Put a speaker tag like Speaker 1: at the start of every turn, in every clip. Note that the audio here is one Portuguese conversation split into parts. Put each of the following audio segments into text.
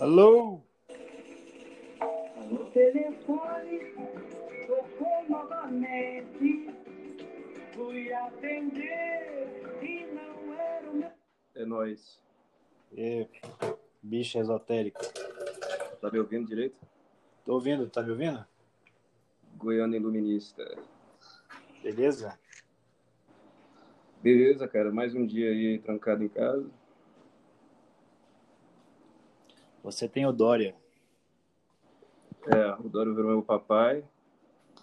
Speaker 1: Alô?
Speaker 2: Alô?
Speaker 1: Telefone tocou novamente. Fui atender e não era o meu.
Speaker 3: É nóis.
Speaker 2: E, bicho esotérico.
Speaker 3: Tá me ouvindo direito?
Speaker 2: Tô ouvindo, tá me ouvindo?
Speaker 3: Goiânia Iluminista.
Speaker 2: Beleza?
Speaker 3: Beleza, cara. Mais um dia aí trancado em casa.
Speaker 2: Você tem o Dória.
Speaker 3: É, o Dório virou meu papai,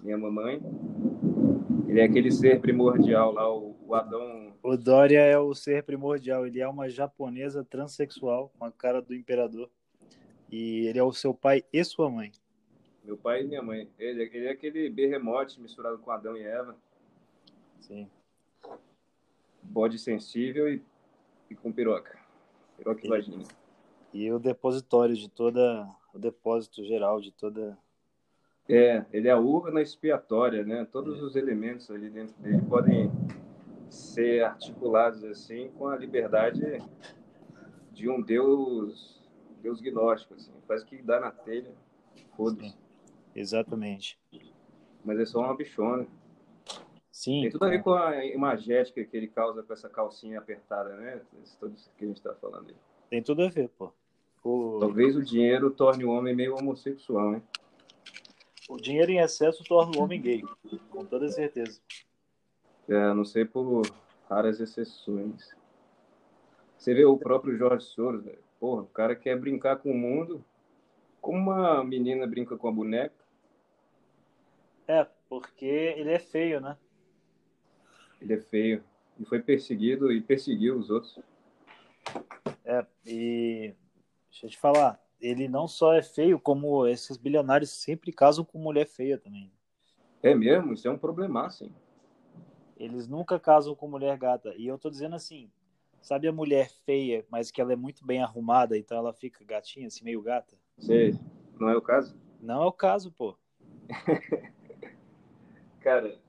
Speaker 3: minha mamãe. Ele é aquele ser primordial lá, o, o Adão.
Speaker 2: O Dória é o ser primordial. Ele é uma japonesa transexual com a cara do imperador. E ele é o seu pai e sua mãe.
Speaker 3: Meu pai e minha mãe. Ele, ele é aquele berremote misturado com Adão e Eva.
Speaker 2: Sim.
Speaker 3: Bode sensível e, e com piroca. Piroca E- vagina.
Speaker 2: E o depositório de toda. O depósito geral de toda.
Speaker 3: É, ele é a urna expiatória, né? Todos os elementos ali dentro dele podem ser articulados assim com a liberdade de um Deus, Deus gnóstico, assim. Faz o que dá na telha, foda-se.
Speaker 2: Sim. Exatamente.
Speaker 3: Mas é só uma bichona.
Speaker 2: Sim.
Speaker 3: Tem tudo a ver com a imagética que ele causa com essa calcinha apertada, né? Isso tudo isso que a gente tá falando aí.
Speaker 2: Tem tudo a ver, pô. O,
Speaker 3: Talvez o dinheiro torne o homem meio homossexual, né?
Speaker 2: o dinheiro em excesso torna o homem gay. Com toda certeza.
Speaker 3: É, a não sei por raras exceções. Você vê o próprio Jorge Soros, velho. Porra, o cara quer brincar com o mundo como uma menina brinca com a boneca.
Speaker 2: É, porque ele é feio, né?
Speaker 3: Ele é feio. E foi perseguido e perseguiu os outros.
Speaker 2: É, e deixa eu te falar, ele não só é feio, como esses bilionários sempre casam com mulher feia também.
Speaker 3: É mesmo? Isso é um problemaço, hein?
Speaker 2: Eles nunca casam com mulher gata. E eu tô dizendo assim, sabe a mulher feia, mas que ela é muito bem arrumada, então ela fica gatinha, assim, meio gata?
Speaker 3: Sei. Não é o caso?
Speaker 2: Não é o caso, pô.
Speaker 3: Cara,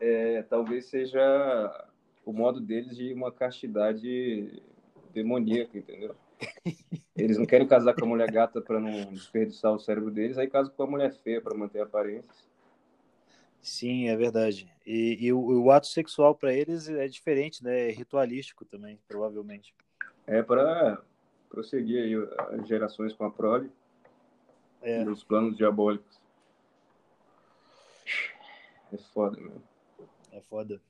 Speaker 3: é, talvez seja o modo deles de uma castidade demoníaca, entendeu? Eles não querem casar com a mulher gata para não desperdiçar o cérebro deles, aí casam com a mulher feia para manter a aparência.
Speaker 2: Sim, é verdade. E, e o, o ato sexual pra eles é diferente, né? É ritualístico também, provavelmente.
Speaker 3: É para prosseguir aí as gerações com a prole
Speaker 2: É,
Speaker 3: e os planos diabólicos. É foda, meu.
Speaker 2: é foda.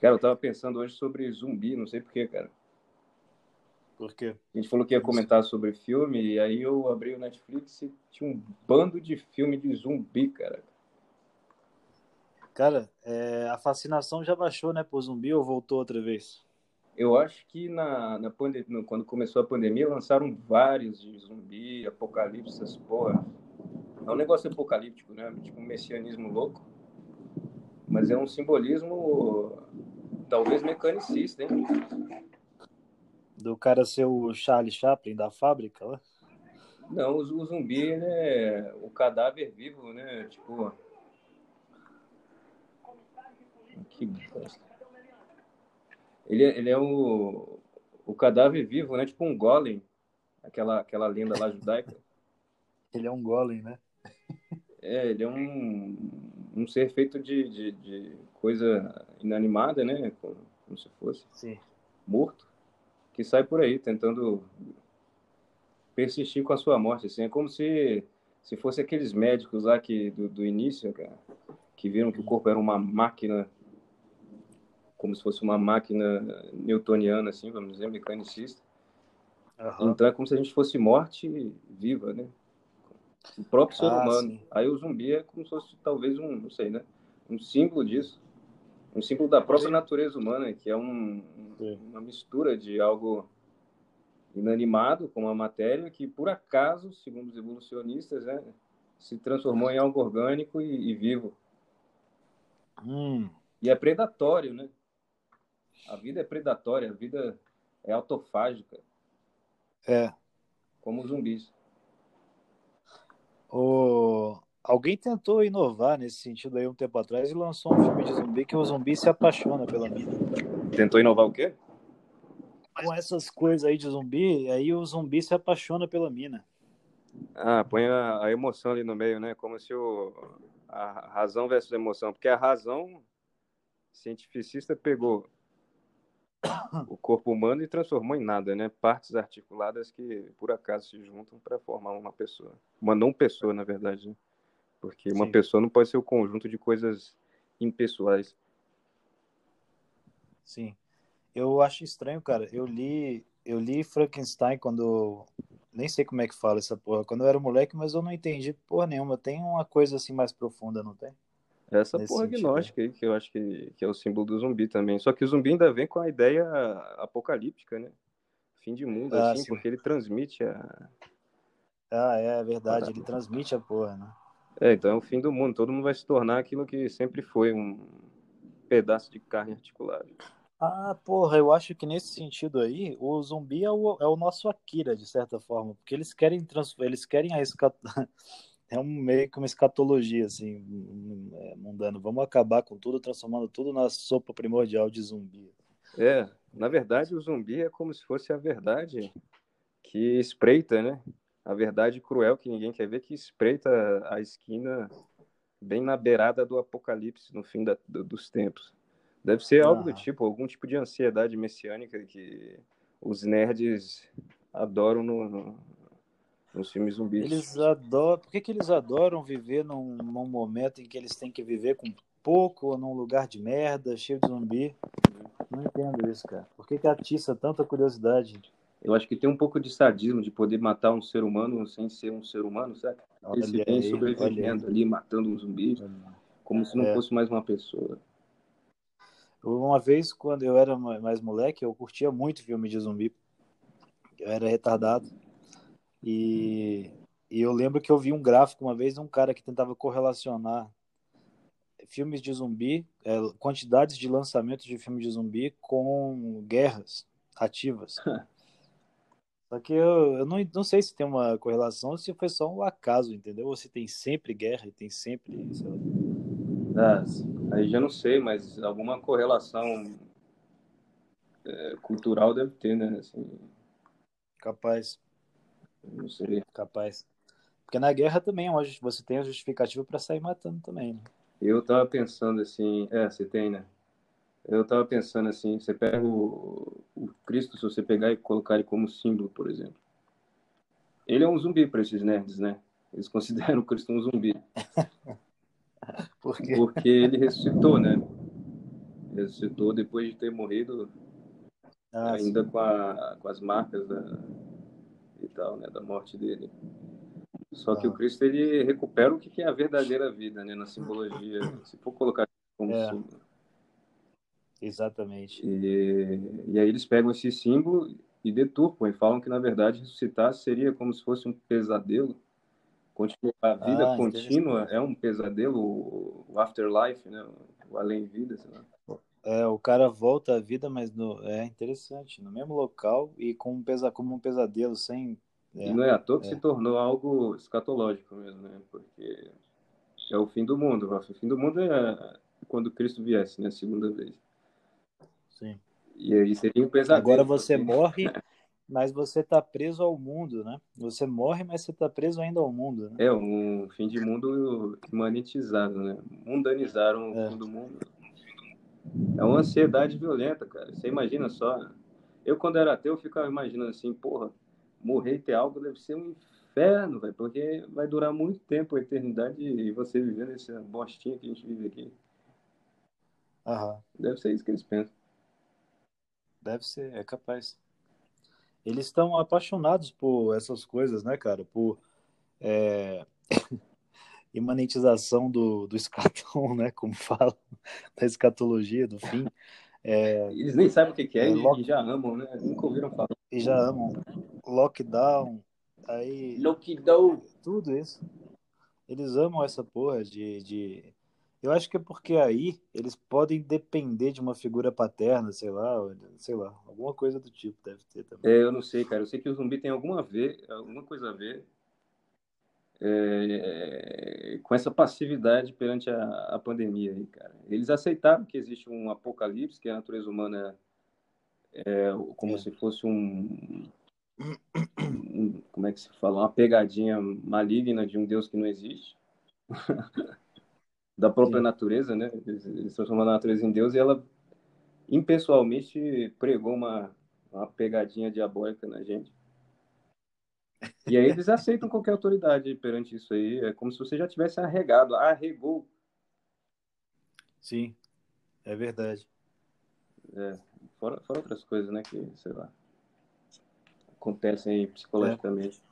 Speaker 3: Cara, eu tava pensando hoje sobre zumbi, não sei porquê, cara.
Speaker 2: Por quê?
Speaker 3: A gente falou que ia comentar sobre filme, e aí eu abri o Netflix e tinha um bando de filme de zumbi, cara.
Speaker 2: Cara, é, a fascinação já baixou, né, por zumbi ou voltou outra vez?
Speaker 3: Eu acho que na, na quando começou a pandemia lançaram vários de zumbi, apocalipse, essas porra. É um negócio apocalíptico, né? Tipo um messianismo louco. Mas é um simbolismo talvez mecanicista, hein?
Speaker 2: Do cara ser o Charlie Chaplin da fábrica lá?
Speaker 3: Não, o, o zumbi ele é o cadáver vivo, né? Tipo. Que bosta. Ele, é- ele é o, o cadáver vivo, né? Tipo um golem. Aquela, aquela lenda lá judaica.
Speaker 2: Ele é um golem, né?
Speaker 3: É, ele é um, um ser feito de, de, de coisa inanimada, né? Como, como se fosse
Speaker 2: Sim.
Speaker 3: morto, que sai por aí tentando persistir com a sua morte. Assim, é como se, se fosse aqueles médicos lá que, do, do início, cara, que viram que o corpo era uma máquina, como se fosse uma máquina newtoniana, assim, vamos dizer, mecanicista.
Speaker 2: Aham.
Speaker 3: Então é como se a gente fosse morte viva, né? O próprio ser
Speaker 2: Ah,
Speaker 3: humano.
Speaker 2: sim.
Speaker 3: Aí o zumbi é como se fosse talvez um, não sei, né? Um símbolo disso. Um símbolo da própria natureza humana, que é um, uma mistura de algo inanimado com uma matéria que, por acaso, segundo os evolucionistas, né, se transformou em algo orgânico e, e vivo.
Speaker 2: Hum,
Speaker 3: E é predatório, né? A vida é predatória, a vida é autofágica,
Speaker 2: é.
Speaker 3: como zumbis.
Speaker 2: O... Alguém tentou inovar nesse sentido aí um tempo atrás e lançou um filme de zumbi que o zumbi se apaixona pela mina.
Speaker 3: Tentou inovar o quê?
Speaker 2: com essas coisas aí de zumbi, aí o zumbi se apaixona pela mina.
Speaker 3: Ah, põe a, a emoção ali no meio, né? Como se o, a razão versus a emoção. Porque a razão cientificista pegou o corpo humano e transformou em nada, né? Partes articuladas que por acaso se juntam para formar uma pessoa. Uma não pessoa, na verdade. Porque uma
Speaker 2: Sim.
Speaker 3: pessoa não pode ser o conjunto de coisas impessoais.
Speaker 2: Sim. Eu acho estranho, cara. Eu li, eu li Frankenstein quando nem sei como é que fala essa porra. Quando eu era moleque, mas eu não entendi porra nenhuma. Tem uma coisa assim mais profunda, não tem?
Speaker 3: Essa
Speaker 2: Nesse
Speaker 3: porra
Speaker 2: sentido.
Speaker 3: agnóstica aí, que eu acho que, que é o símbolo do zumbi também. Só que o zumbi ainda vem com a ideia apocalíptica, né? Fim de mundo,
Speaker 2: Ah,
Speaker 3: assim,
Speaker 2: sim.
Speaker 3: porque ele transmite a.
Speaker 2: Ah, é verdade. Ele transmite a porra, né?
Speaker 3: É, então é o fim do mundo. Todo mundo vai se tornar aquilo que sempre foi um pedaço de carne articulada.
Speaker 2: Ah, porra, eu acho que nesse sentido aí, o zumbi é o, é o nosso Akira, de certa forma, porque eles querem trans, eles querem a escat... é um meio que uma escatologia assim, é, mundano. Vamos acabar com tudo, transformando tudo na sopa primordial de zumbi.
Speaker 3: É, na verdade, o zumbi é como se fosse a verdade que espreita, né? A verdade cruel que ninguém quer ver, que espreita a esquina bem na beirada do apocalipse, no fim da- do- dos tempos. Deve ser algo do tipo, algum tipo de ansiedade messiânica que os nerds adoram no, no- nos filmes zumbis.
Speaker 2: Eles adoram, por que que eles adoram viver num, num momento em que eles têm que viver com pouco, ou num lugar de merda, cheio de zumbi? Não entendo isso, cara. Por que que atiça tanta curiosidade?
Speaker 3: Eu acho que tem um pouco de sadismo de poder matar um ser humano sem ser um ser humano, sabe? Eles se
Speaker 2: Olha
Speaker 3: veem
Speaker 2: aí,
Speaker 3: sobrevivendo ali, matando um zumbi, como se não
Speaker 2: É.
Speaker 3: fosse mais uma pessoa.
Speaker 2: Uma vez, quando eu era ma- mais moleque, eu curtia muito filme de zumbi. Eu era retardado. E, e eu lembro que eu vi um gráfico uma vez de um cara que tentava correlacionar filmes de zumbi, é, quantidades de lançamentos de filmes de zumbi com guerras ativas. Só que eu, eu não, não sei se tem uma correlação ou se foi só um acaso, entendeu? Ou se tem sempre guerra e tem sempre.
Speaker 3: Ah, aí já não sei, mas alguma correlação é, cultural deve ter, né? Assim,
Speaker 2: capaz.
Speaker 3: não sei.
Speaker 2: Capaz. Porque na guerra também é você tem a justificativa pra sair matando também, né?
Speaker 3: Eu tava pensando assim, é, você tem, né? Eu tava pensando assim, você pega o, o Cristo, se você pegar e colocar ele como símbolo, por exemplo. Ele é um zumbi para esses nerds, né? Eles consideram o Cristo um zumbi.
Speaker 2: Porque
Speaker 3: Porque ele ressuscitou, né? Ressuscitou depois de ter morrido
Speaker 2: ah,
Speaker 3: ainda com, a, com as marcas da, e tal, né, da morte dele. Só que
Speaker 2: Ah.
Speaker 3: o Cristo ele recupera o que que é a verdadeira vida, né, na simbologia. Se for colocar como
Speaker 2: É.
Speaker 3: símbolo.
Speaker 2: Exatamente.
Speaker 3: E, e aí eles pegam esse símbolo e deturpam e falam que na verdade ressuscitar seria como se fosse um pesadelo. A vida
Speaker 2: Ah,
Speaker 3: contínua é um pesadelo, o afterlife, né, o além-vida, sei lá.
Speaker 2: É, o cara volta à vida, mas no, é interessante, no mesmo local e com um pesa, como um pesadelo, sem.
Speaker 3: E
Speaker 2: É,
Speaker 3: não é à toa que
Speaker 2: é.
Speaker 3: se tornou algo escatológico mesmo, né? Porque é o fim do mundo. O fim do mundo é quando Cristo viesse, né? Segunda vez.
Speaker 2: Sim.
Speaker 3: E aí seria um pesadelo.
Speaker 2: Agora você
Speaker 3: porque-
Speaker 2: morre, mas você tá preso ao mundo, né? Você morre, mas você tá preso ainda ao mundo, né?
Speaker 3: É um fim de mundo monetizado, né? Mundanizaram
Speaker 2: É.
Speaker 3: o fim do mundo. É uma ansiedade violenta, cara. Você imagina só. Eu, quando era ateu, eu ficava imaginando assim, porra, morrer e ter algo deve ser um inferno, velho, porque vai durar muito tempo, a eternidade, e você vivendo essa bostinha que a gente vive aqui.
Speaker 2: Aham.
Speaker 3: Deve ser isso que eles pensam.
Speaker 2: Deve ser, é capaz. Eles estão apaixonados por essas coisas, né, cara? Por é, imanentização do, do escatom, né? Como fala, da escatologia, do fim. É,
Speaker 3: Eles nem sabem o que, que é,
Speaker 2: É, logo-
Speaker 3: e já amam, né? Nunca ouviram falar.
Speaker 2: e já amam lockdown, aí
Speaker 3: Lockdown.
Speaker 2: tudo isso. Eles amam essa porra de, de. Eu acho que é porque aí eles podem depender de uma figura paterna, sei lá, sei lá, alguma coisa do tipo deve ter também.
Speaker 3: É, eu não sei, cara. Eu sei que o zumbi tem alguma, ver, alguma coisa a ver é, com essa passividade perante a, a pandemia aí, cara. Eles aceitaram que existe um apocalipse, que a natureza humana é, como
Speaker 2: É.
Speaker 3: se fosse um, um- como é que se fala, uma pegadinha maligna de um Deus que não existe, da própria
Speaker 2: Sim.
Speaker 3: natureza, né? Eles, transformam a natureza em Deus e ela impessoalmente pregou uma, uma pegadinha diabólica na gente. E aí eles aceitam qualquer autoridade perante isso aí. É como se você já tivesse arregado, arregou.
Speaker 2: Sim, é verdade.
Speaker 3: Fora, fora outras coisas, né? Que, sei lá, acontecem aí psicologicamente.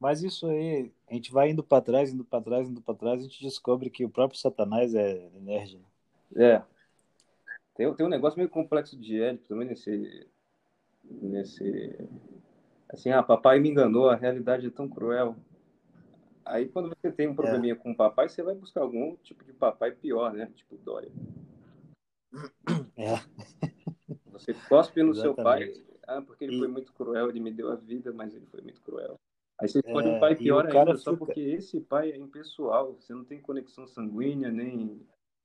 Speaker 2: Mas isso aí, a gente vai indo para trás, indo para trás, indo para trás, a gente descobre que o próprio Satanás é nerd. né?
Speaker 3: É. Tem, tem um negócio meio complexo de Édipo também nesse. Nesse. Assim, ah, papai me enganou, a realidade é tão cruel. Aí quando você tem um probleminha com o papai, você vai buscar algum tipo de papai pior, né? Tipo Dória.
Speaker 2: É.
Speaker 3: Você cospe no seu pai,
Speaker 2: Exatamente.
Speaker 3: ah, porque ele
Speaker 2: E-
Speaker 3: foi muito cruel, ele me deu a vida, mas ele foi muito cruel. Aí você escolhe
Speaker 2: É,
Speaker 3: um pai pior ainda, só
Speaker 2: fica-
Speaker 3: porque esse pai é impessoal, você não tem conexão sanguínea, nem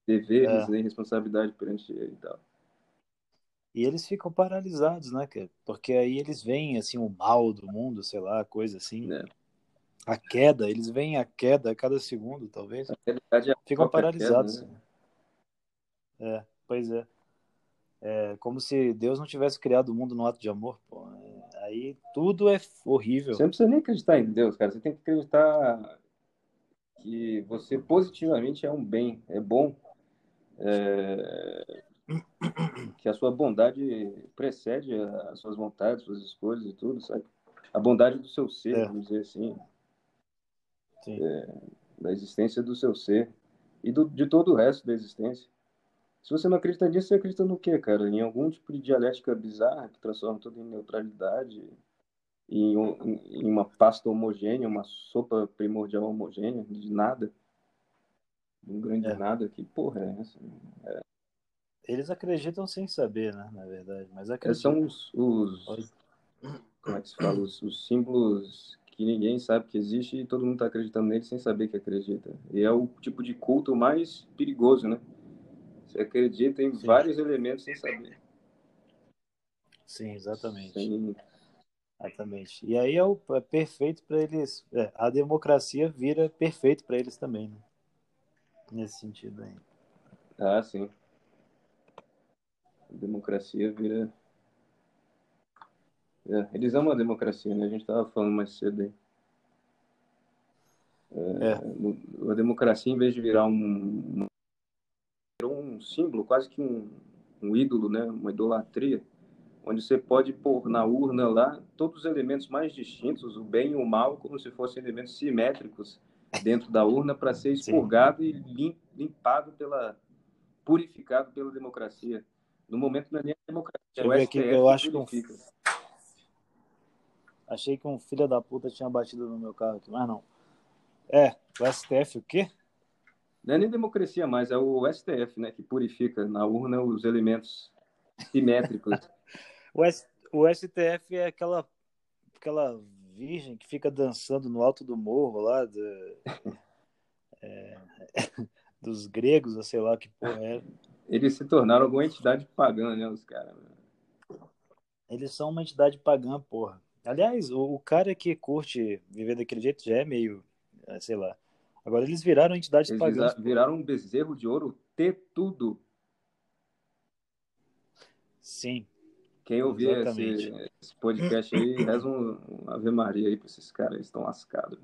Speaker 3: deveres,
Speaker 2: É.
Speaker 3: nem responsabilidade perante ele e tal.
Speaker 2: E eles ficam paralisados, né, cara? Porque aí eles veem, assim, o mal do mundo, sei lá, coisa assim.
Speaker 3: né?
Speaker 2: A queda, eles veem a queda a cada segundo, talvez.
Speaker 3: É
Speaker 2: Ficam paralisados.
Speaker 3: queda, né?
Speaker 2: É, pois é. É como se Deus não tivesse criado o mundo no ato de amor, pô. É, Aí tudo é horrível.
Speaker 3: Você não precisa nem acreditar em Deus, cara. Você tem que acreditar que você positivamente é um bem, é bom. É, Que a sua bondade precede as suas vontades, suas escolhas e tudo, sabe? A bondade do seu ser,
Speaker 2: É.
Speaker 3: vamos dizer assim,
Speaker 2: Sim.
Speaker 3: da existência do seu ser e do, de todo o resto da existência. Se você não acredita nisso, você acredita no quê, cara? Em algum tipo de dialética bizarra que transforma tudo em neutralidade, em, um- em uma pasta homogênea, uma sopa primordial homogênea, de nada. Um grande
Speaker 2: É.
Speaker 3: nada. Que porra é essa?
Speaker 2: Eles acreditam sem saber, né, na verdade. Mas
Speaker 3: Esses
Speaker 2: acreditam.
Speaker 3: são os, os- como é que se fala? Os, os símbolos que ninguém sabe que existe e todo mundo está acreditando neles sem saber que acredita. E é o tipo de culto mais perigoso, né? Você acredita em
Speaker 2: Sim.
Speaker 3: vários elementos sem saber.
Speaker 2: Sim, exatamente.
Speaker 3: Sem-
Speaker 2: Exatamente. E aí é, o, é perfeito para eles. é, a democracia vira perfeito para eles também, né? Nesse sentido aí.
Speaker 3: Ah, sim. A democracia vira. É, eles amam a democracia, né? A gente estava falando mais cedo aí.
Speaker 2: É,
Speaker 3: No- A democracia, em vez de virar um, um símbolo, quase que um, um ídolo, né? Uma idolatria, onde você pode pôr na urna lá todos os elementos mais distintos, o bem e o mal, como se fossem elementos simétricos dentro da urna para ser expurgado e lim- limpado pela purificado pela democracia. No momento não é nem a democracia, é
Speaker 2: eu
Speaker 3: o STF
Speaker 2: que eu acho que um- achei que um filho da puta tinha batido no meu carro aqui, mas não. É, o STF o quê?
Speaker 3: Não é nem democracia mais, é o STF, né, que purifica na urna os elementos simétricos.
Speaker 2: O, S- o STF é aquela, aquela virgem que fica dançando no alto do morro lá é, dos gregos, ou sei lá que porra é.
Speaker 3: Eles se tornaram alguma entidade pagã, né, os caras.
Speaker 2: Eles são uma entidade pagã, porra. Aliás, o, o cara que curte viver daquele jeito já é meio, é, sei lá. Agora eles viraram entidades
Speaker 3: Eles
Speaker 2: pagãs.
Speaker 3: viraram um bezerro de ouro ter tudo.
Speaker 2: Sim,
Speaker 3: Quem ouvir esse,
Speaker 2: Exatamente.
Speaker 3: esse podcast aí, reza um, um Ave Maria aí pra esses caras, eles estão lascados.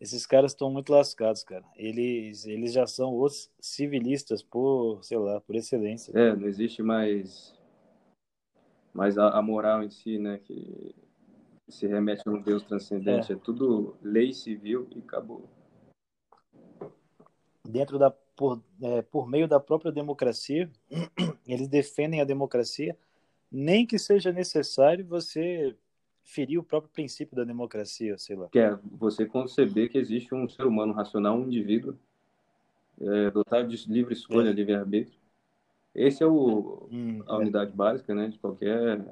Speaker 2: esses caras estão muito lascados, cara. Eles, eles já são os civilistas por, sei lá, por excelência.
Speaker 3: É, não existe mais, mais a, a moral em si, né, que se remete a um Deus transcendente. É, tudo lei civil e acabou.
Speaker 2: Dentro da, por, é, por meio da própria democracia, eles defendem a democracia, nem que seja necessário você ferir o próprio princípio da democracia, sei lá.
Speaker 3: Que é você conceber que existe um ser humano racional, um indivíduo, é, dotado de livre escolha,
Speaker 2: É.
Speaker 3: livre-arbítrio. Esse é o,
Speaker 2: Hum,
Speaker 3: a
Speaker 2: é.
Speaker 3: unidade básica, né, de qualquer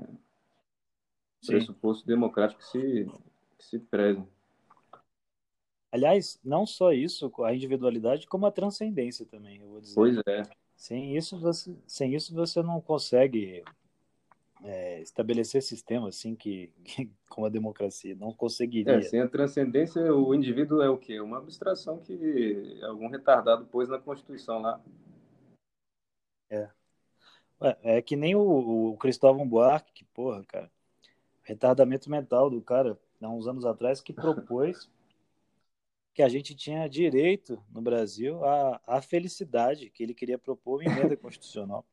Speaker 2: Sim.
Speaker 3: pressuposto democrático que se, que se preze.
Speaker 2: Aliás, não só isso, a individualidade, como a transcendência também, eu vou dizer.
Speaker 3: Pois é.
Speaker 2: Sem isso você, sem isso você não consegue é, estabelecer sistemas assim que, que, com a democracia não conseguiria.
Speaker 3: É, sem a transcendência, o indivíduo é o quê? Uma abstração que algum retardado pôs na Constituição lá.
Speaker 2: É. Ué, é que nem o, o Cristóvão Buarque, que porra, cara, retardamento mental do cara, há uns anos atrás, que propôs que a gente tinha direito no Brasil à, à felicidade, que ele queria propor uma emenda constitucional.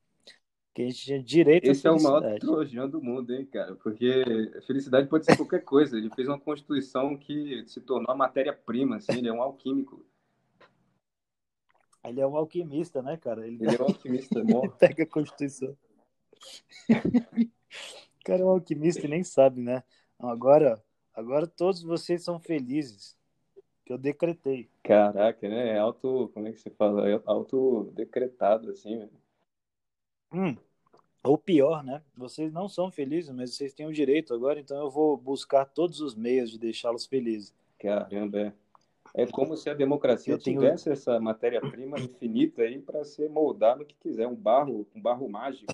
Speaker 2: Que a gente tinha direito
Speaker 3: Esse
Speaker 2: à
Speaker 3: é o
Speaker 2: felicidade.
Speaker 3: maior trojão do mundo, hein, cara? Porque felicidade pode ser qualquer coisa. Ele fez uma Constituição que se tornou a matéria-prima, assim, ele é um alquímico.
Speaker 2: Ele é um alquimista, né, cara? Ele,
Speaker 3: Ele é um alquimista, bom.
Speaker 2: pega a Constituição. O cara é um alquimista e nem sabe, né? Agora, agora todos vocês são felizes. Que eu decretei.
Speaker 3: Caraca, né? É auto, como é que se fala? É autodecretado, assim, velho.
Speaker 2: Hum, ou pior, né? Vocês não são felizes, mas vocês têm o direito agora, então eu vou buscar todos os meios de deixá-los felizes.
Speaker 3: Caramba, é. É como se a democracia
Speaker 2: Eu tenho-
Speaker 3: tivesse essa matéria-prima infinita aí para ser moldado no que quiser, um barro, um barro mágico,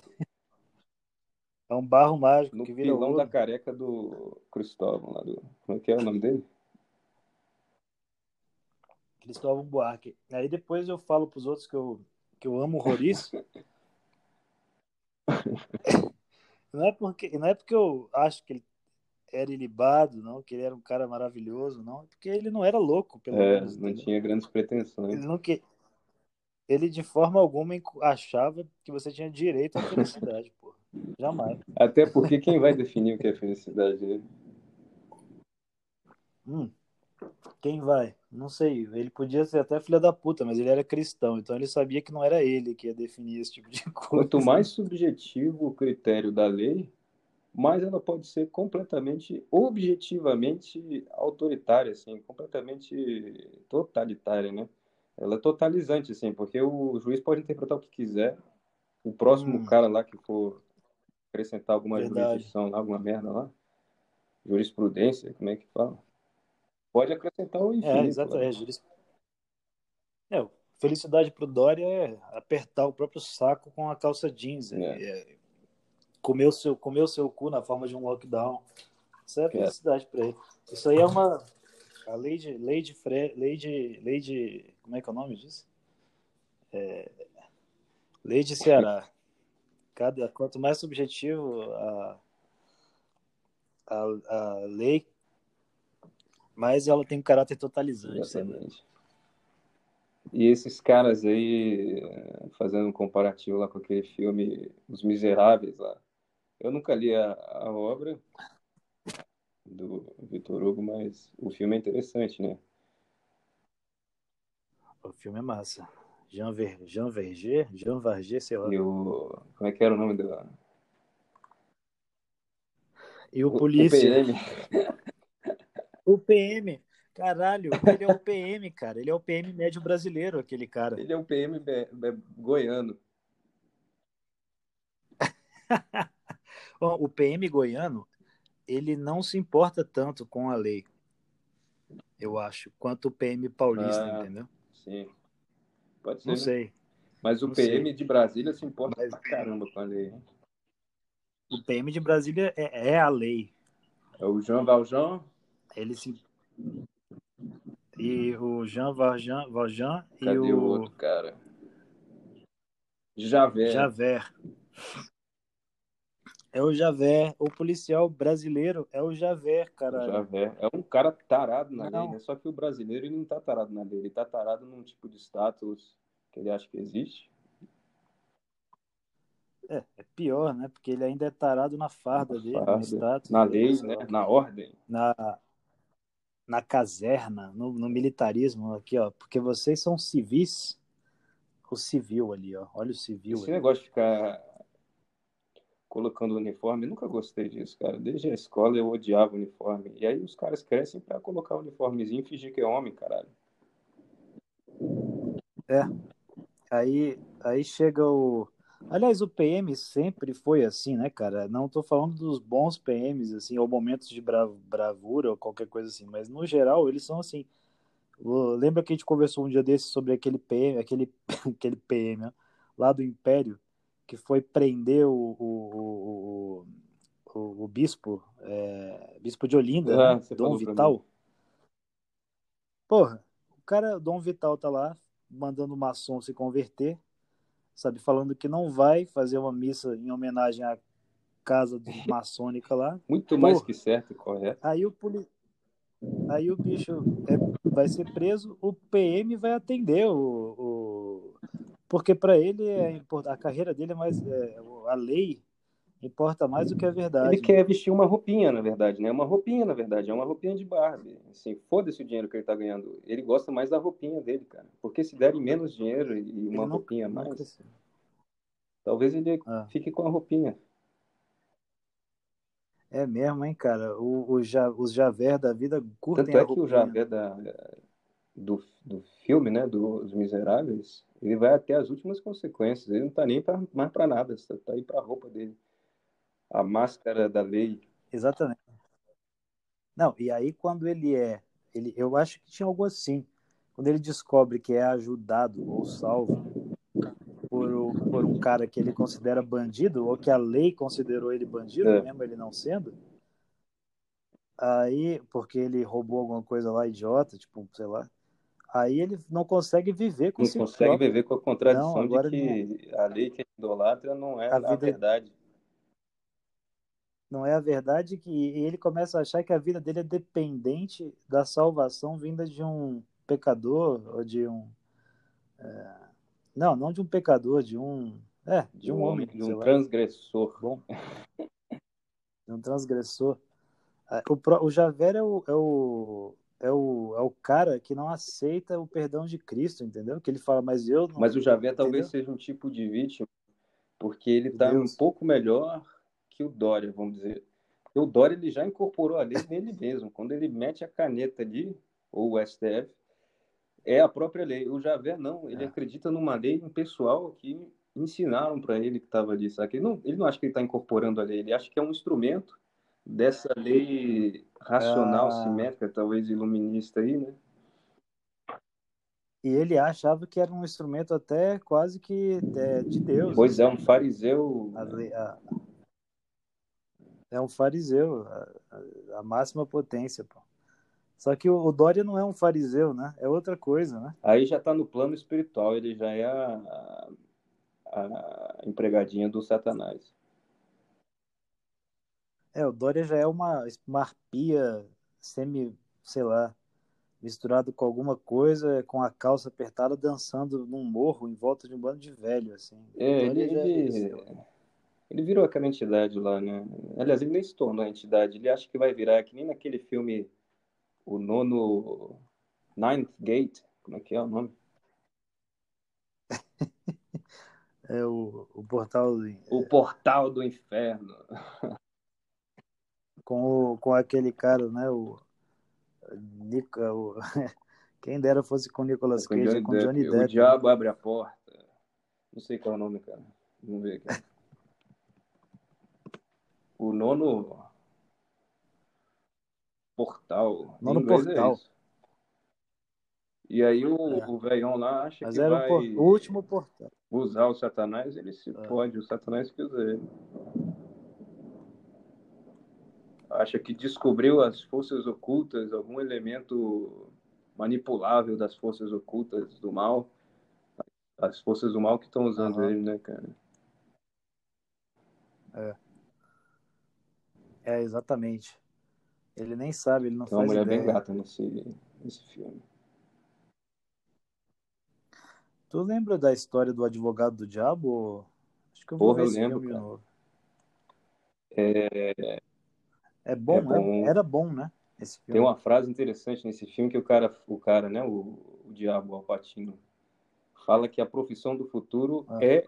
Speaker 2: É um barro mágico
Speaker 3: no
Speaker 2: que vira
Speaker 3: pilão
Speaker 2: ouro.
Speaker 3: da careca do Cristóvão lá do, como é que é o nome dele?
Speaker 2: Cristóvão Buarque. Aí depois eu falo pros outros que eu, que eu amo horroriço. não, é porque, não é porque eu acho que ele era ilibado, não, que ele era um cara maravilhoso, não. É porque ele não era louco, pelo
Speaker 3: É,
Speaker 2: menos.
Speaker 3: não tinha grandes pretensões.
Speaker 2: Ele não que ele de forma alguma achava que você tinha direito à felicidade, pô. Jamais.
Speaker 3: Até porque quem vai definir o que é felicidade? né?
Speaker 2: Hum. Quem vai? Não sei. Ele podia ser até filha da puta, mas ele era cristão, então ele sabia que não era ele que ia definir esse tipo de coisa.
Speaker 3: Quanto mais subjetivo o critério da lei, mais ela pode ser completamente, objetivamente autoritária, assim, completamente totalitária, né? Ela é totalizante, assim, porque o juiz pode interpretar o que quiser. O próximo
Speaker 2: Hum.
Speaker 3: cara lá que for acrescentar alguma
Speaker 2: Verdade.
Speaker 3: jurisdição lá, alguma merda lá, jurisprudência, como é que fala? Pode acrescentar o
Speaker 2: É,
Speaker 3: infinito.
Speaker 2: exato.
Speaker 3: lá.
Speaker 2: É, juris... é, felicidade pro Dória é apertar o próprio saco com a calça jeans. É.
Speaker 3: É.
Speaker 2: é comer, o seu, comer o seu cu na forma de um lockdown. Isso é felicidade pra ele. Isso aí é uma. A lei de. Lei de, fre... lei de, lei de. Como é que é o nome disso? É, Lei de Ceará. Cada, quanto mais subjetivo a, a, a lei, mais ela tem um caráter totalizante.
Speaker 3: Exatamente. E esses caras aí, eh, fazendo um comparativo lá com aquele filme Os Miseráveis lá. Eu nunca li a, a obra do Vitor Hugo, mas o filme é interessante, né?
Speaker 2: O filme é massa. Jean, Ver, Jean Verger, Jean Verger, sei lá.
Speaker 3: E o. Como é que era o nome do.
Speaker 2: E o,
Speaker 3: o
Speaker 2: polícia.
Speaker 3: PM.
Speaker 2: O PM. Caralho, ele é o PM, cara. Ele é o PM médio brasileiro, aquele cara.
Speaker 3: Ele é o PM be- be- goiano.
Speaker 2: Bom, o PM goiano, ele não se importa tanto com a lei, eu acho, quanto o PM paulista,
Speaker 3: Ah,
Speaker 2: entendeu?
Speaker 3: Sim. Pode ser.
Speaker 2: Não
Speaker 3: né?
Speaker 2: sei.
Speaker 3: Mas o
Speaker 2: não
Speaker 3: PM
Speaker 2: sei.
Speaker 3: de Brasília se importa
Speaker 2: Mas-
Speaker 3: pra caramba com a lei. né?
Speaker 2: O PM de Brasília é, é a lei.
Speaker 3: É o Jean Valjean.
Speaker 2: Ele se. E o Jean Valjean, Valjean e
Speaker 3: Cadê o
Speaker 2: o
Speaker 3: outro cara? Javé.
Speaker 2: Javert. É o Javert. O policial brasileiro é o Javert, caralho.
Speaker 3: Javé. É um cara tarado na
Speaker 2: Não.
Speaker 3: lei, né? Só que o brasileiro ele não tá tarado na lei, ele tá tarado num tipo de status que ele acha que existe.
Speaker 2: É, é pior, né? Porque ele ainda é tarado na farda dele,
Speaker 3: farda,
Speaker 2: no status.
Speaker 3: Na
Speaker 2: dele,
Speaker 3: lei, né? Na ordem.
Speaker 2: na, na caserna, no, no militarismo aqui, ó, porque vocês são civis, o civil ali, ó, olha o civil
Speaker 3: Esse
Speaker 2: ali.
Speaker 3: negócio de ficar colocando uniforme, nunca gostei disso, cara. Desde a escola eu odiava uniforme. E aí os caras crescem pra colocar uniformezinho e fingir que é homem, caralho.
Speaker 2: Aí, aí chega o, aliás, o PM sempre foi assim, né, cara? Não tô falando dos bons PMs assim, ou momentos de bra- bravura ou qualquer coisa assim, mas no geral eles são assim. Lembra que a gente conversou um dia desses sobre aquele PM, aquele, aquele PM, lá do Império, que foi prender o, o, o, o, bispo, é, bispo de Olinda,
Speaker 3: Ah,
Speaker 2: né? Dom Vital. Porra, o cara, Dom Vital tá lá, mandando o maçom se converter, sabe, falando que não vai fazer uma missa em homenagem à casa do- maçônica lá.
Speaker 3: Muito mais
Speaker 2: Pô.
Speaker 3: que certo e correto.
Speaker 2: Aí o, poli... Aí o bicho é- vai ser preso, o PM vai atender o. o... Porque para ele é a carreira dele é mais. é, a lei importa mais do que a verdade.
Speaker 3: Ele quer vestir uma roupinha, na verdade, né? Uma roupinha, na verdade, é uma roupinha de Barbie. Assim, foda-se o dinheiro que ele tá ganhando. Ele gosta mais da roupinha dele, cara. Porque se derem menos dinheiro e uma
Speaker 2: não-
Speaker 3: roupinha a mais,
Speaker 2: precisa.
Speaker 3: talvez ele
Speaker 2: Ah.
Speaker 3: fique com a roupinha.
Speaker 2: É mesmo, hein, cara? O, o ja, os Javer da vida curtem
Speaker 3: Tanto é que o
Speaker 2: roupinha.
Speaker 3: Javé da, do, do filme, né, dos Miseráveis, ele vai até as últimas consequências. Ele não tá nem pra, mais pra nada, só tá aí pra roupa dele. A máscara da lei.
Speaker 2: Exatamente. Não, e aí quando ele é, ele, eu acho que tinha algo assim. Quando ele descobre que é ajudado ou salvo por, o- por um cara que ele considera bandido, ou que a lei considerou ele bandido,
Speaker 3: É.
Speaker 2: mesmo ele não sendo, aí, porque ele roubou alguma coisa lá idiota, tipo, sei lá, aí ele não consegue viver
Speaker 3: Não
Speaker 2: consigo
Speaker 3: consegue
Speaker 2: próprio.
Speaker 3: viver com a contradição
Speaker 2: Não,
Speaker 3: de que a lei que idolatra não é
Speaker 2: A
Speaker 3: a, verdade.
Speaker 2: Não é a verdade que ele começa a achar que a vida dele é dependente da salvação vinda de um pecador ou de um é, não, não de um pecador, de um é, de, um homem,
Speaker 3: de um
Speaker 2: lá,
Speaker 3: transgressor.
Speaker 2: bom, de um transgressor. Ah, O, o Javer é o, é o é o é o cara que não aceita o perdão de Cristo, entendeu? Que ele fala, mas eu não,
Speaker 3: Mas o Javé talvez
Speaker 2: entendeu?
Speaker 3: seja um tipo de vítima, porque ele está um pouco melhor que o Dória, vamos dizer. Porque o Dória ele já incorporou a lei nele mesmo. Quando ele mete a caneta ali, ou o STF, é a própria lei. O Javé não, ele
Speaker 2: É.
Speaker 3: acredita numa lei impessoal que ensinaram para ele que estava ali, sabe? Ele não, ele não acha que ele está incorporando a lei, ele acha que é um instrumento dessa lei racional,
Speaker 2: Ah.
Speaker 3: simétrica, talvez iluminista aí, né?
Speaker 2: E ele achava que era um instrumento até quase que é, de Deus.
Speaker 3: Pois é, um fariseu.
Speaker 2: A lei- a- É um fariseu, a, a- máxima potência, pô. Só que o, o Dória não é um fariseu, né? É outra coisa, né?
Speaker 3: Aí já está no plano espiritual, ele já é a, a empregadinha do Satanás.
Speaker 2: É, o Dória já é uma, uma arpia semi, sei lá, misturado com alguma coisa, com a calça apertada, dançando num morro em volta de um bando de velho, assim.
Speaker 3: É, ele,
Speaker 2: já é
Speaker 3: ele,
Speaker 2: isso.
Speaker 3: ele virou aquela entidade lá, né? Aliás, ele nem se tornou a entidade, ele acha que vai virar, que nem naquele filme, o nono Ninth Gate, como é que é o nome?
Speaker 2: É o, o portal do-
Speaker 3: O Portal do Inferno.
Speaker 2: com, o, com aquele cara, né? O, Nica, o, quem dera fosse com o Nicolas
Speaker 3: Com
Speaker 2: Cage, é
Speaker 3: Johnny
Speaker 2: com
Speaker 3: Depp.
Speaker 2: Johnny
Speaker 3: O
Speaker 2: Depp. né?
Speaker 3: Diabo Abre a Porta. Não sei qual é o nome, cara. Vamos ver aqui. O nono portal.
Speaker 2: Nono
Speaker 3: é
Speaker 2: portal.
Speaker 3: isso. E aí o,
Speaker 2: É.
Speaker 3: o velhão lá acha
Speaker 2: Mas
Speaker 3: que
Speaker 2: era o,
Speaker 3: vai
Speaker 2: o último portal.
Speaker 3: usar o Satanás, ele se
Speaker 2: É.
Speaker 3: pode, o Satanás que usa ele. Acha que descobriu as forças ocultas, algum elemento manipulável das forças ocultas do mal. As forças do mal que estão usando
Speaker 2: Aham.
Speaker 3: ele, né, cara?
Speaker 2: É, exatamente. Ele nem sabe, ele não
Speaker 3: uma
Speaker 2: faz
Speaker 3: mulher bem
Speaker 2: ideia.
Speaker 3: gata nesse, nesse filme.
Speaker 2: Tu lembra da história do advogado do diabo? Acho que eu vou
Speaker 3: Porra,
Speaker 2: ver
Speaker 3: eu lembro,
Speaker 2: de
Speaker 3: cara.
Speaker 2: novo.
Speaker 3: É,
Speaker 2: É bom,
Speaker 3: É bom.
Speaker 2: é- era bom, né?
Speaker 3: Tem uma frase interessante nesse filme que o cara, o cara, né, o, o diabo, o Alpatino, fala que a profissão do futuro
Speaker 2: Ah.
Speaker 3: é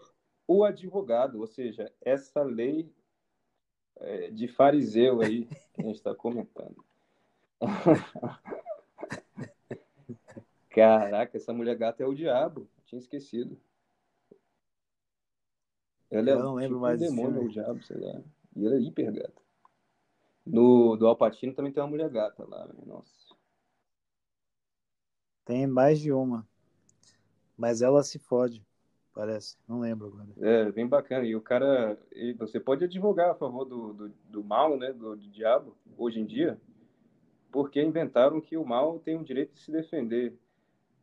Speaker 3: o advogado, ou seja, essa lei é, de fariseu aí que a gente está comentando. Caraca, essa mulher gata é o diabo, tinha esquecido. Ela é
Speaker 2: não lembro
Speaker 3: tipo
Speaker 2: mais
Speaker 3: um demônio, o diabo, sei lá. E ela é hiper gata. No do Alpatino também tem uma mulher gata lá, né? nossa.
Speaker 2: Tem mais de uma. Mas ela se fode. parece. Não lembro agora.
Speaker 3: É, bem bacana. E o cara, e você pode advogar a favor do, do, do mal, né, do, do, diabo, hoje em dia, porque inventaram que o mal tem o direito de se defender.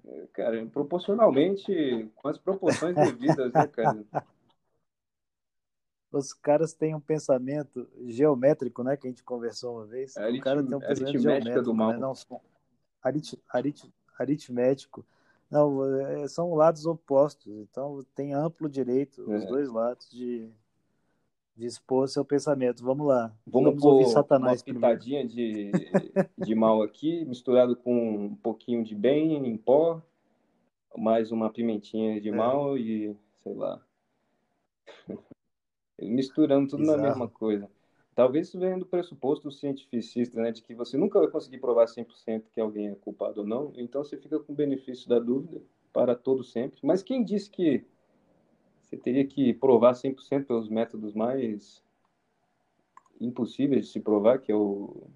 Speaker 3: É, cara, proporcionalmente, com as proporções devidas, né, cara?
Speaker 2: Os caras têm um pensamento geométrico, né, que a gente conversou uma vez.
Speaker 3: Arit,
Speaker 2: o cara tem um pensamento geométrico,
Speaker 3: do mal.
Speaker 2: Né? Não, arit, arit, aritmético. Não, é, são lados opostos, então tem amplo direito, é. os dois lados, de, de expor seu pensamento. Vamos lá.
Speaker 3: Vamos, Vamos ouvir Satanás uma pitadinha de, de mal aqui, misturado com um pouquinho de bem em pó, mais uma pimentinha de é. mal e, sei lá, misturando tudo Exato. na mesma coisa. Talvez isso venha do pressuposto cientificista, né, de que você nunca vai conseguir provar 100% que alguém é culpado ou não, então você fica com o benefício da dúvida para todo sempre. Mas quem disse que você teria que provar 100% pelos métodos mais impossíveis de se provar, que é o,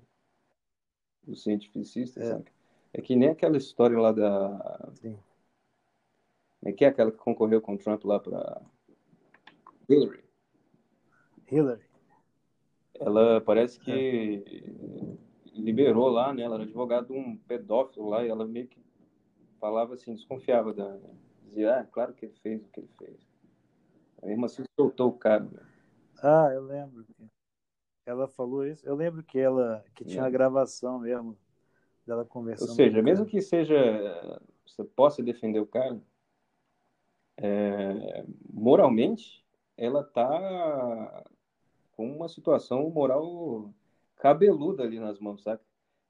Speaker 3: o cientificista, é. Sabe? É que nem aquela história lá da... Sim. É que é aquela que concorreu com o Trump lá para Hillary.
Speaker 2: Hillary
Speaker 3: ela parece que é. liberou lá, né? Ela era advogada de um pedófilo lá e ela meio que falava assim, desconfiava da. Dizia, ah, claro que ele fez o que ele fez. Aí, mesmo assim soltou o cara. Né?
Speaker 2: Ah, eu lembro. Ela falou isso. Eu lembro que ela que tinha é. a gravação mesmo dela conversando.
Speaker 3: Ou seja, mesmo que seja você possa defender o cara, é, moralmente ela tá com uma situação moral cabeluda ali nas mãos, sabe?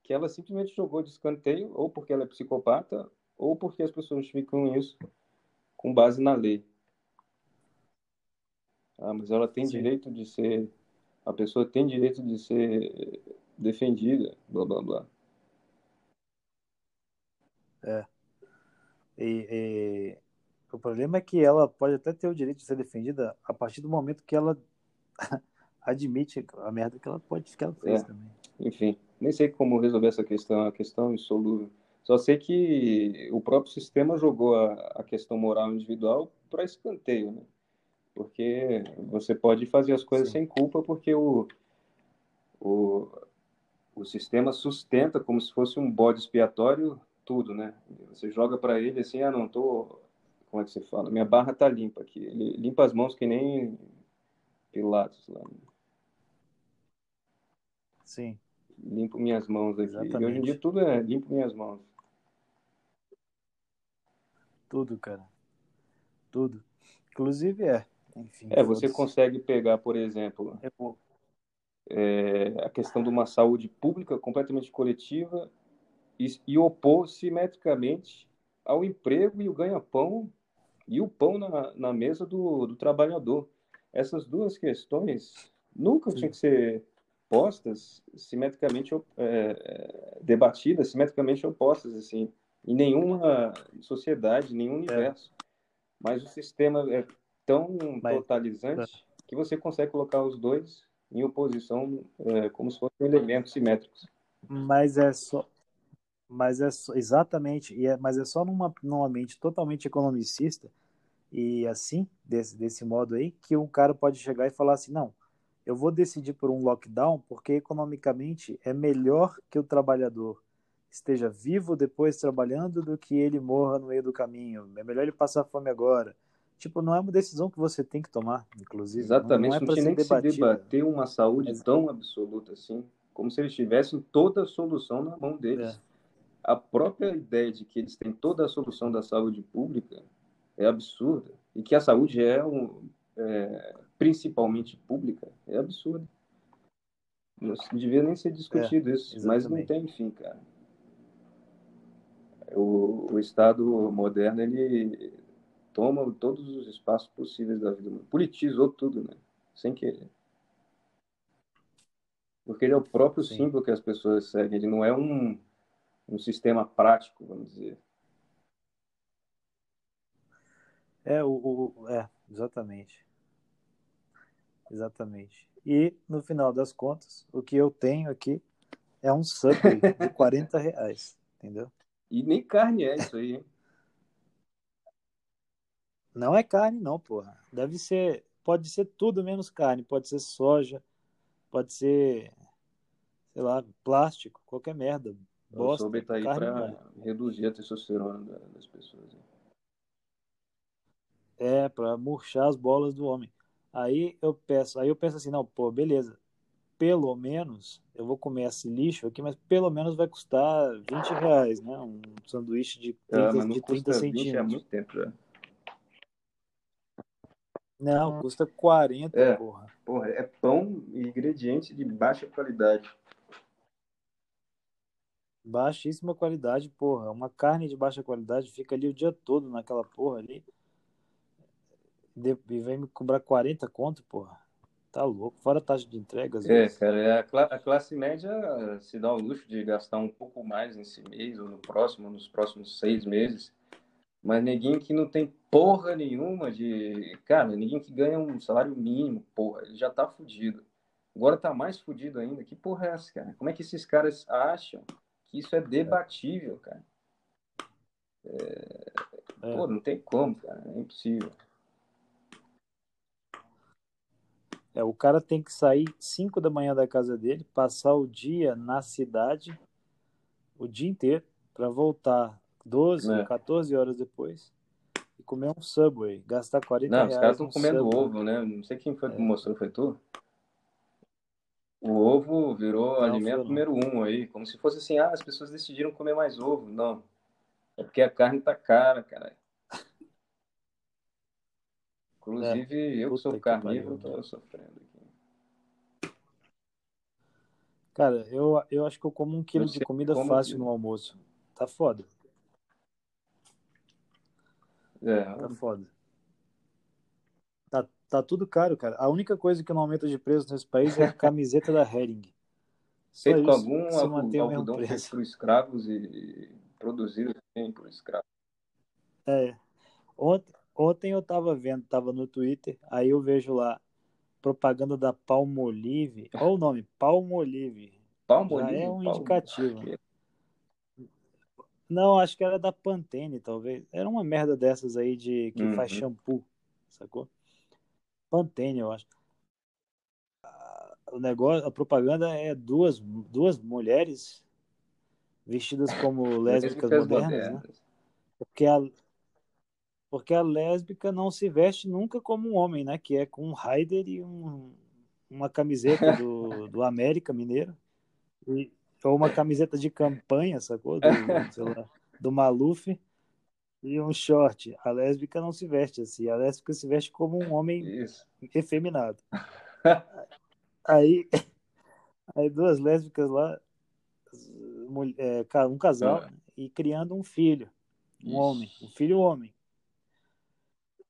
Speaker 3: Que ela simplesmente jogou de escanteio, ou porque ela é psicopata, ou porque as pessoas justificam isso com base na lei. Ah, mas ela tem Sim. direito de ser. A pessoa tem direito de ser defendida, blá blá blá.
Speaker 2: É. E, e, o problema é que ela pode até ter o direito de ser defendida a partir do momento que ela admite a merda que ela pode que ela fez é. também.
Speaker 3: Enfim, nem sei como resolver essa questão, a questão insolúvel. Só sei que o próprio sistema jogou a, a questão moral individual para escanteio, né? Porque você pode fazer as coisas Sim. sem culpa porque o, o, o sistema sustenta como se fosse um bode expiatório tudo, né? Você joga para ele assim, ah, não tô, como é que você fala? Minha barra tá limpa aqui. Ele limpa as mãos que nem Pilatos lá. Né?
Speaker 2: Sim.
Speaker 3: Limpo minhas mãos aqui. Exatamente. E hoje em dia tudo é limpo minhas mãos.
Speaker 2: Tudo, cara. Tudo. Inclusive é. Enfim,
Speaker 3: é, você consegue pegar, por exemplo, é, é, a questão de uma saúde pública completamente coletiva e, e opor simetricamente ao emprego e o ganha-pão e o pão na, na mesa do, do trabalhador. Essas duas questões nunca tinham que ser postas simetricamente é, é, debatidas simetricamente opostas assim em nenhuma sociedade nenhum é. universo é. mas o sistema é tão mas, totalizante que você consegue colocar os dois em oposição é, como se fossem elementos simétricos
Speaker 2: mas é só mas é só, exatamente e é, mas é só numa, numa mente totalmente economicista e assim desse desse modo aí que um cara pode chegar e falar assim não eu vou decidir por um lockdown porque economicamente é melhor que o trabalhador esteja vivo depois trabalhando do que ele morra no meio do caminho. É melhor ele passar fome agora. Tipo, não é uma decisão que você tem que tomar, inclusive.
Speaker 3: Exatamente, não,
Speaker 2: não,
Speaker 3: é não tinha nem que se debater uma saúde tão absoluta assim, como se eles tivessem toda a solução na mão deles. É. A própria ideia de que eles têm toda a solução da saúde pública é absurda. E que a saúde é um, é, principalmente pública, é absurdo. Não devia nem ser discutido é, isso, exatamente. mas não tem fim, cara. O, o Estado moderno, ele toma todos os espaços possíveis da vida. Politizou tudo, né? Sem querer. Porque ele é o próprio Sim. símbolo que as pessoas seguem. Ele não é um, um sistema prático, vamos dizer.
Speaker 2: É, o, o, é exatamente. Exatamente. E, no final das contas, o que eu tenho aqui é um Subway de 40 reais, entendeu?
Speaker 3: E nem carne é isso aí, hein?
Speaker 2: Não é carne, não, porra. Deve ser. Pode ser tudo menos carne. Pode ser soja. Pode ser. Sei lá, plástico, qualquer merda.
Speaker 3: O
Speaker 2: Bosta.
Speaker 3: soube tá aí
Speaker 2: não é.
Speaker 3: reduzir a testosterona da- das pessoas. né?
Speaker 2: É, pra murchar as bolas do homem. Aí eu peço, aí eu penso assim, não, pô, beleza. Pelo menos eu vou comer esse lixo aqui, mas pelo menos vai custar 20 reais, né? Um sanduíche de
Speaker 3: Ah,
Speaker 2: 30,
Speaker 3: mas não
Speaker 2: de 30
Speaker 3: custa 20 há
Speaker 2: centímetros.
Speaker 3: muito tempo já.
Speaker 2: Não, custa 40,
Speaker 3: É.
Speaker 2: porra.
Speaker 3: Porra, é pão e ingrediente de baixa qualidade.
Speaker 2: Baixíssima qualidade, porra. Uma carne de baixa qualidade fica ali o dia todo naquela porra ali. E vem me cobrar 40 conto, porra. Tá louco. Fora a taxa de entrega, às
Speaker 3: É,
Speaker 2: vezes.
Speaker 3: cara, é a, cla- a classe média se dá o luxo de gastar um pouco mais nesse mês ou no próximo, nos próximos seis meses. Mas ninguém que não tem porra nenhuma de. Cara, ninguém que ganha um salário mínimo, porra, ele já tá fudido. Agora tá mais fudido ainda. Que porra é essa, cara? Como é que esses caras acham que isso é debatível, cara?
Speaker 2: É.
Speaker 3: Pô, não tem como, cara. É impossível.
Speaker 2: É, o cara tem que sair 5 da manhã da casa dele, passar o dia na cidade, o dia inteiro, pra voltar 12,
Speaker 3: É.
Speaker 2: 14 horas depois e comer um Subway, gastar 40
Speaker 3: Não, os
Speaker 2: reais
Speaker 3: caras estão
Speaker 2: num
Speaker 3: comendo
Speaker 2: Subway.
Speaker 3: ovo, né? Não sei quem foi que
Speaker 2: É.
Speaker 3: mostrou, foi tu? O ovo virou
Speaker 2: Não,
Speaker 3: alimento
Speaker 2: não.
Speaker 3: número um aí, como se fosse assim, ah, as pessoas decidiram comer mais ovo. Não, é porque a carne tá cara, cara. Inclusive, eu que sou
Speaker 2: que
Speaker 3: carnívoro,
Speaker 2: pariu.
Speaker 3: tô sofrendo aqui.
Speaker 2: Cara, eu, eu acho que eu como um quilo de comida fácil
Speaker 3: quilo.
Speaker 2: no almoço. Tá foda,
Speaker 3: É,
Speaker 2: tá foda. Tá, tá tudo caro, cara. A única coisa que não aumenta de preço nesse país é a camiseta da Hering. Só
Speaker 3: feito
Speaker 2: isso
Speaker 3: algum
Speaker 2: que se mantém o mesmo preço.
Speaker 3: por escravos e produzido também por escravos.
Speaker 2: É. Ontem, ontem eu tava vendo, tava no Twitter, aí eu vejo lá propaganda da Palmolive. Olha o nome, Palmolive. Já
Speaker 3: Palmolive,
Speaker 2: é um
Speaker 3: Palmo-
Speaker 2: indicativo. Não, acho que era da Pantene, talvez. Era uma merda dessas aí de que
Speaker 3: Uhum.
Speaker 2: faz shampoo, sacou? Pantene, eu acho. Ah, O negócio, a propaganda é duas, duas mulheres vestidas como lésbicas
Speaker 3: Lésbicas
Speaker 2: modernas, né?
Speaker 3: modernas.
Speaker 2: Porque a, porque a lésbica não se veste nunca como um homem, né? Que é com um Raider e um, uma camiseta do, do América Mineiro. E, ou uma camiseta de campanha, sacou? Do, lá, do Maluf e um short. A lésbica não se veste assim. A lésbica se veste como um homem
Speaker 3: Isso.
Speaker 2: efeminado. Aí, aí duas lésbicas lá, é, um casal,
Speaker 3: Ah.
Speaker 2: e criando um filho, um
Speaker 3: Ixi.
Speaker 2: homem, um filho homem.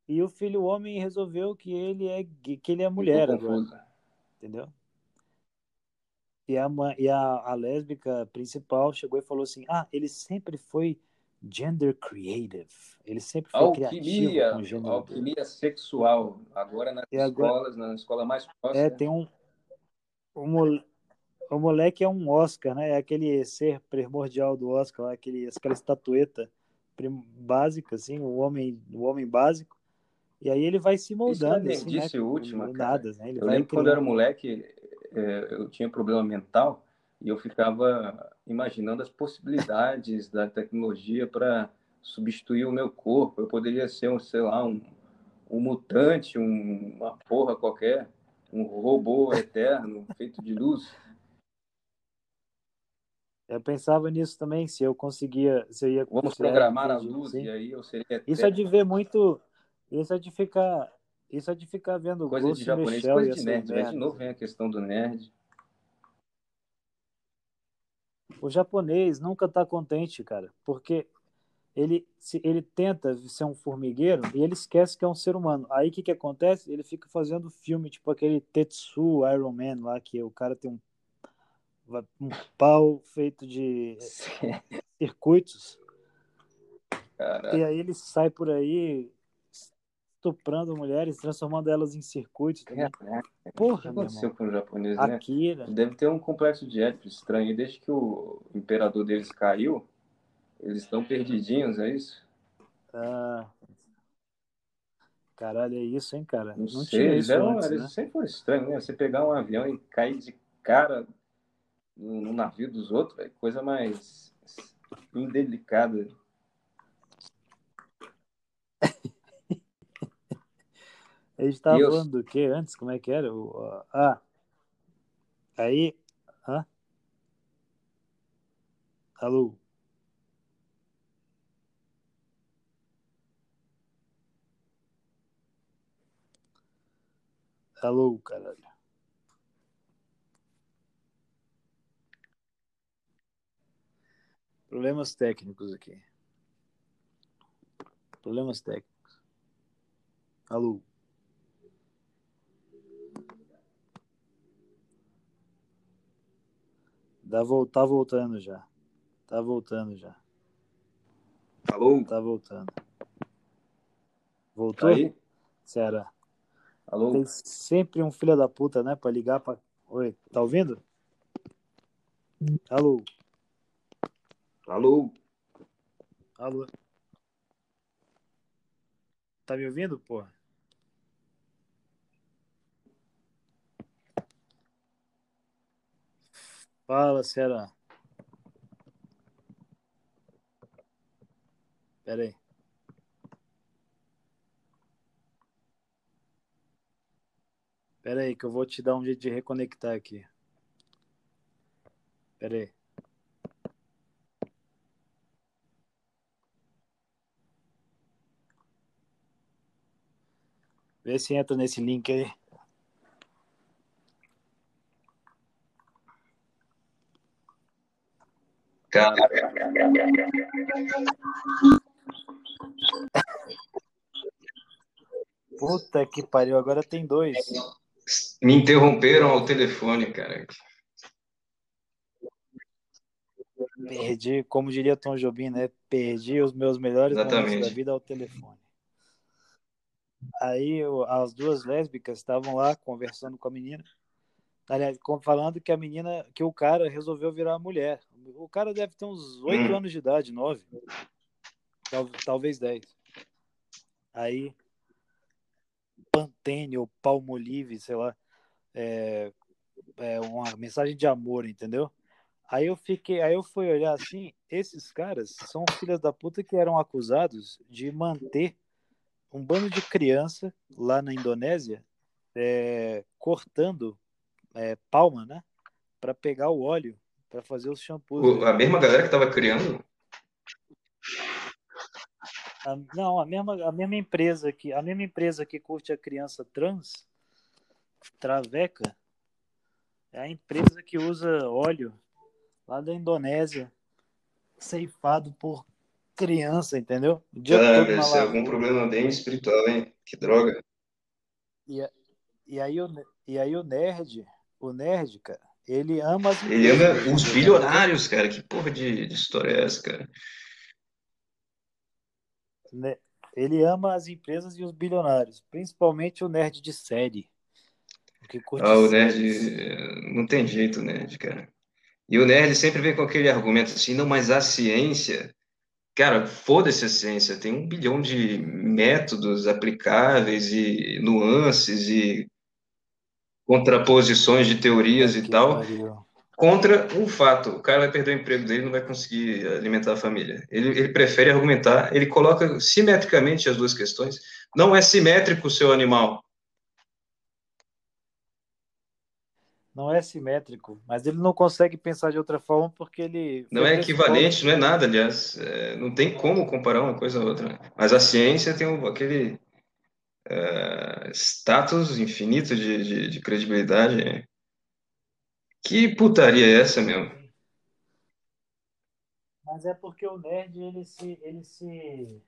Speaker 2: E o filho homem resolveu que ele é que ele é mulher agora, entendeu? E a, e a, a lésbica principal chegou e falou assim: Ah, ele sempre foi gender creative. Ele sempre foi criativo
Speaker 3: Alquimia,
Speaker 2: com o gênero
Speaker 3: alquimia sexual. Agora nas
Speaker 2: E agora-
Speaker 3: escolas, na escola mais próxima.
Speaker 2: É, tem um. O, mole- o moleque é um Oscar, né? É aquele ser primordial do Oscar, aquele, aquela estatueta básica, assim, o homem, o homem básico. E aí ele vai se
Speaker 3: Isso é
Speaker 2: moldando, assim, né?
Speaker 3: nerdice última, cara.
Speaker 2: nada, né? Ele
Speaker 3: Eu
Speaker 2: vai
Speaker 3: lembro quando eu era
Speaker 2: criando.
Speaker 3: moleque, é, eu tinha problema mental e eu ficava imaginando as possibilidades da tecnologia para substituir o meu corpo. Eu poderia ser, um, sei lá, um, um mutante, um- uma porra qualquer, um robô eterno feito de luz.
Speaker 2: Eu pensava nisso também, se eu conseguia, se eu ia.
Speaker 3: Vamos
Speaker 2: é,
Speaker 3: programar a luz
Speaker 2: sim.
Speaker 3: e aí eu seria
Speaker 2: Isso é
Speaker 3: eterno.
Speaker 2: de ver muito. Isso é de ficar. Isso é de ficar vendo
Speaker 3: Coisa de
Speaker 2: Ghost the
Speaker 3: japonês,
Speaker 2: e
Speaker 3: coisa de
Speaker 2: essas
Speaker 3: nerd. Aí de
Speaker 2: merdas.
Speaker 3: novo vem a questão do nerd.
Speaker 2: O japonês nunca está contente, cara, porque ele, se, ele tenta ser um formigueiro e ele esquece que é um ser humano. Aí o que, que acontece? Ele fica fazendo filme, tipo aquele Tetsu Iron Man lá, que o cara tem um, um pau feito de circuitos.
Speaker 3: Cara,
Speaker 2: E aí ele sai por aí estuprando mulheres, transformando elas em circuitos.
Speaker 3: caraca, o que
Speaker 2: Porra, meu
Speaker 3: aconteceu
Speaker 2: irmão.
Speaker 3: com o japonês, né?
Speaker 2: Akira.
Speaker 3: Deve ter um complexo de Édipo estranho. E desde que o imperador deles caiu, eles estão perdidinhos, é isso?
Speaker 2: Ah, Caralho, é isso, hein, cara?
Speaker 3: Não,
Speaker 2: Não
Speaker 3: sei, eles, eram,
Speaker 2: antes,
Speaker 3: eles
Speaker 2: né?
Speaker 3: sempre foram estranhos, né? Você pegar um avião e cair de cara no, no navio dos outros, é coisa mais indelicada.
Speaker 2: A gente tava
Speaker 3: eu-
Speaker 2: falando do que antes? Como é que era? O, ah, aí. Hã? Alô? Alô, caralho. Problemas técnicos aqui. Problemas técnicos. Alô? Dá, vol- tá voltando já. Tá voltando já.
Speaker 3: Alô?
Speaker 2: Tá voltando. Voltou?
Speaker 3: Tá aí?
Speaker 2: Ceará.
Speaker 3: Alô?
Speaker 2: Tem sempre um filho da puta, né? Pra ligar pra. Oi, tá ouvindo? Alô?
Speaker 3: Alô?
Speaker 2: Alô? Tá me ouvindo, porra? Fala, Ceará. Pera aí. Pera aí, que eu vou te dar um jeito de reconectar aqui. Pera aí. Vê se entra nesse link aí.
Speaker 3: Cara,
Speaker 2: Puta que pariu, agora tem dois.
Speaker 3: me interromperam ao telefone, cara.
Speaker 2: Perdi, como diria Tom Jobim, né? Perdi os meus melhores momentos
Speaker 3: Exatamente.
Speaker 2: da vida ao telefone. Aí eu- as duas lésbicas estavam lá conversando com a menina. Aliás, falando que a menina, que o cara resolveu virar mulher. O cara deve ter uns oito
Speaker 3: Hum.
Speaker 2: anos de idade, nove. Tal- talvez dez. Aí, Pantene ou Palmolive, sei lá, é, é uma mensagem de amor, entendeu? Aí eu fiquei, aí eu fui olhar assim, esses caras são filhas da puta que eram acusados de manter um bando de criança lá na Indonésia é, cortando é, palma, né? Para pegar o óleo para fazer os shampoos.
Speaker 3: O- a mesma galera que tava criando.
Speaker 2: A- não, a mesma, a mesma empresa que a mesma empresa que curte a criança trans, Traveca, é a empresa que usa óleo lá da Indonésia, ceifado por criança, entendeu? O dia
Speaker 3: Ah, deve ser algum problema bem espiritual, hein? Que droga.
Speaker 2: E, e aí o e aí o nerd, o nerd, cara, ele ama as
Speaker 3: Ele ama os
Speaker 2: entendeu?
Speaker 3: bilionários, cara. Que porra de, de história é essa, cara?
Speaker 2: né? Ele ama as empresas e os bilionários, principalmente o nerd de série.
Speaker 3: Ah, o
Speaker 2: séries.
Speaker 3: nerd. eh, Não tem jeito, nerd, cara. E o nerd sempre vem com aquele argumento assim, não, mas a ciência. Cara, foda-se a ciência. Tem um bilhão de métodos aplicáveis e nuances e contraposições de teorias e tal.
Speaker 2: pariu.
Speaker 3: contra um fato. O cara vai perder o emprego dele, não vai conseguir alimentar a família. Ele, ele prefere argumentar, ele coloca simetricamente as duas questões. Não é simétrico o seu animal.
Speaker 2: Não é simétrico, mas ele não consegue pensar de outra forma porque ele.
Speaker 3: Não é equivalente, não é nada, aliás. É, não tem como comparar uma coisa a outra. Mas a ciência tem um- aquele é, status infinito de, de, de credibilidade. Que putaria é essa, meu?
Speaker 2: Mas é porque o nerd ele se, ele se,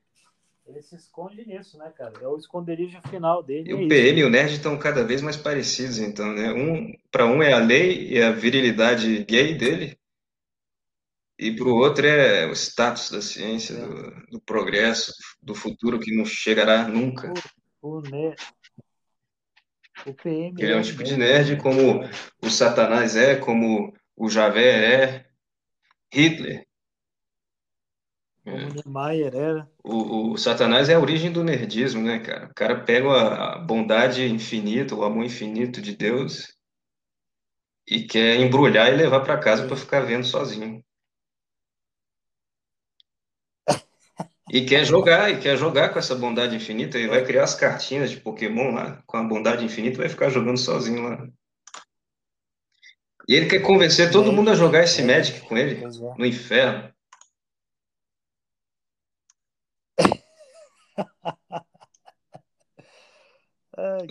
Speaker 2: ele se esconde nisso, né, cara? É o esconderijo final dele.
Speaker 3: E
Speaker 2: é
Speaker 3: o
Speaker 2: isso.
Speaker 3: PM e o nerd estão cada vez mais parecidos, então, né? Um, para um é a lei e a virilidade gay dele, e para o outro é o status da ciência, do, do progresso, do futuro que não chegará nunca.
Speaker 2: O, o, ne... o PM
Speaker 3: Ele é um
Speaker 2: o
Speaker 3: tipo de nerd
Speaker 2: né?
Speaker 3: como o Satanás é, como o Javé é, Hitler.
Speaker 2: Como Niemeyer era.
Speaker 3: O, o Satanás é a origem do nerdismo, né, cara? O cara pega a bondade infinita, o amor infinito de Deus e quer embrulhar e levar para casa para ficar vendo sozinho. E quer jogar, e quer jogar com essa bondade infinita, e vai criar as cartinhas de Pokémon lá, com a bondade infinita, e vai ficar jogando sozinho lá. E ele quer convencer todo mundo a jogar esse
Speaker 2: é,
Speaker 3: Magic com ele,
Speaker 2: é.
Speaker 3: no inferno.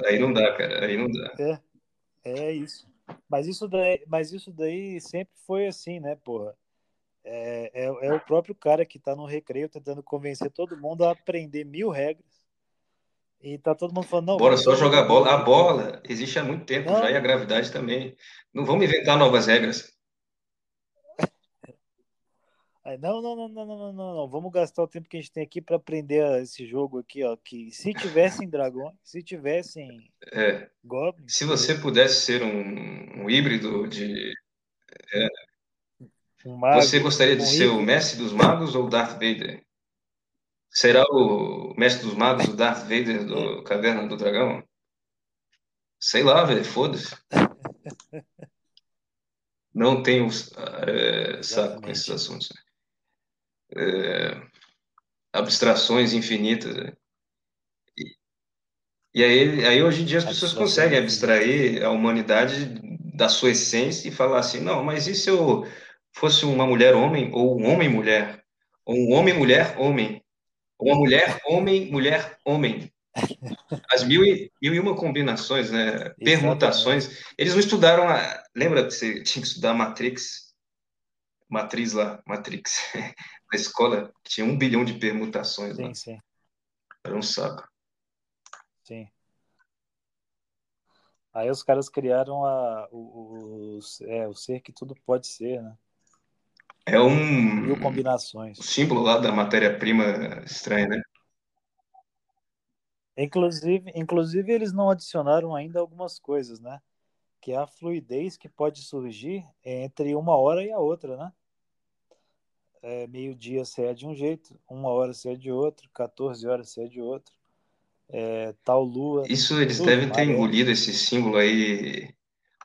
Speaker 3: Aí não dá, cara, aí não dá.
Speaker 2: É, é isso. Mas isso daí, mas isso daí sempre foi assim, né, porra? É, é, é o próprio cara que está no recreio tentando convencer todo mundo a aprender mil regras. E tá todo mundo falando, não.
Speaker 3: Bora só jogar bola. A bola existe há muito tempo
Speaker 2: não.
Speaker 3: já e a gravidade também. Não vamos inventar novas regras.
Speaker 2: Não, não, não, não, não, não, não. Vamos gastar o tempo que a gente tem aqui para aprender esse jogo aqui, ó. Que se tivessem dragões, se tivessem
Speaker 3: é.
Speaker 2: goblins.
Speaker 3: Se você pudesse ser um, um híbrido de.
Speaker 2: É, um mago,
Speaker 3: Você gostaria de
Speaker 2: um
Speaker 3: ser o mestre dos magos ou o Darth Vader? Será o mestre dos magos o Darth Vader do Caverna do Dragão? Sei lá, velho, foda-se. Não tenho é, saco com esses assuntos. É, abstrações infinitas. né? E, e aí, aí, hoje em dia, as pessoas conseguem abstrair a humanidade da sua essência e falar assim: não, mas e se eu fosse uma mulher-homem, ou um homem-mulher? Ou um homem-mulher-homem? Ou uma mulher-homem, mulher-homem? As mil e, mil e uma combinações, né? Permutações. Eles não estudaram a. Lembra que você tinha que estudar Matrix? Matriz lá, Matrix. Na escola, tinha um bilhão de permutações lá.
Speaker 2: Sim, sim,
Speaker 3: Era um saco.
Speaker 2: sim. Aí os caras criaram a, o, o, é, o ser que tudo pode ser, né?
Speaker 3: É um
Speaker 2: Mil combinações.
Speaker 3: símbolo lá da matéria-prima estranha, né?
Speaker 2: Inclusive, inclusive, eles não adicionaram ainda algumas coisas, né? Que é a fluidez que pode surgir entre uma hora e a outra, né? É, Meio-dia você é de um jeito, uma hora você é de outro, 14 horas você é de outro. É, tal lua.
Speaker 3: Isso eles
Speaker 2: tudo,
Speaker 3: devem ter engolido esse símbolo aí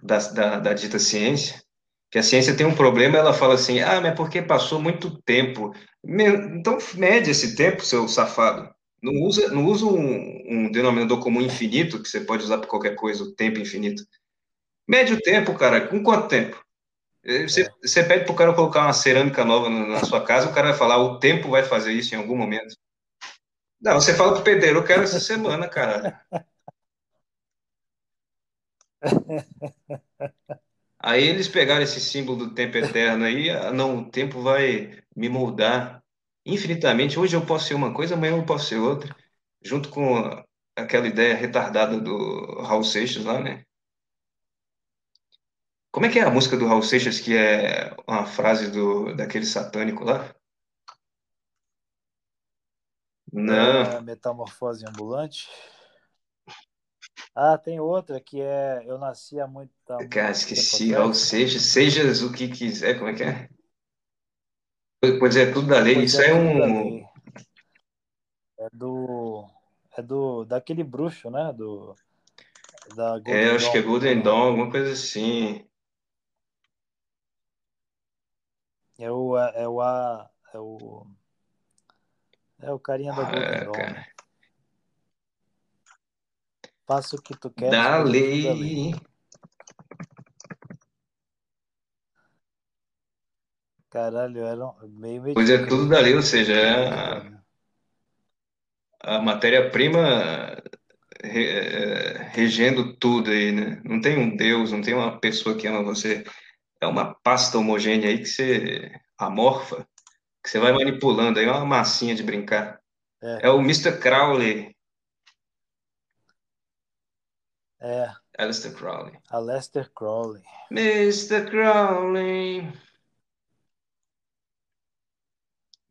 Speaker 3: da, da, da dita ciência. Que a ciência tem um problema, ela fala assim: ah, mas porque passou muito tempo. Então mede esse tempo, seu safado. Não usa, não usa um, um denominador comum infinito, que você pode usar para qualquer coisa, o tempo infinito. Mede o tempo, cara. Com quanto tempo? Eh, Você,
Speaker 2: É.
Speaker 3: você pede pro cara colocar uma cerâmica nova na sua casa, o cara vai falar: o tempo vai fazer isso em algum momento. Não, você fala pro pedreiro, eu quero essa semana, caralho. Aí eles pegaram esse símbolo do tempo eterno aí, ah, não, o tempo vai me moldar infinitamente. Hoje eu posso ser uma coisa, amanhã eu posso ser outra. Junto com aquela ideia retardada do Raul Seixas lá, né? Como é que é a música do Raul Seixas, que é uma frase do, daquele satânico lá? Não,
Speaker 2: É, metamorfose ambulante. Ah, tem outra que é Eu nasci há muito, muito
Speaker 3: cara,
Speaker 2: tempo
Speaker 3: esqueci. Raul Seixas, sejas o que quiser, como é que é? Pois é, tudo da lei.
Speaker 2: Pois
Speaker 3: Isso
Speaker 2: é,
Speaker 3: é um.
Speaker 2: É do. É do. Daquele bruxo, né? Do. Da Golden
Speaker 3: É, acho que é
Speaker 2: Dawn,
Speaker 3: Golden
Speaker 2: ou?
Speaker 3: Dawn, alguma coisa assim.
Speaker 2: É o. É o. a- É o. É o carinha da Golden
Speaker 3: Ah,
Speaker 2: Dawn,
Speaker 3: cara.
Speaker 2: Faça o que tu queres,
Speaker 3: Da
Speaker 2: pois é tudo da lei.
Speaker 3: lei.
Speaker 2: Caralho, era meio
Speaker 3: Pois é,
Speaker 2: medíocre
Speaker 3: tudo
Speaker 2: aí.
Speaker 3: da lei, ou seja, é a, a matéria-prima re- é, regendo tudo aí, né? Não tem um Deus, não tem uma pessoa que ama você. É uma pasta homogênea aí que você amorfa, que você vai manipulando aí, é uma massinha de brincar.
Speaker 2: É,
Speaker 3: É o Mr. Crowley,
Speaker 2: é.
Speaker 3: Aleister Crowley.
Speaker 2: A Lester Crowley.
Speaker 3: Mr. Crowley.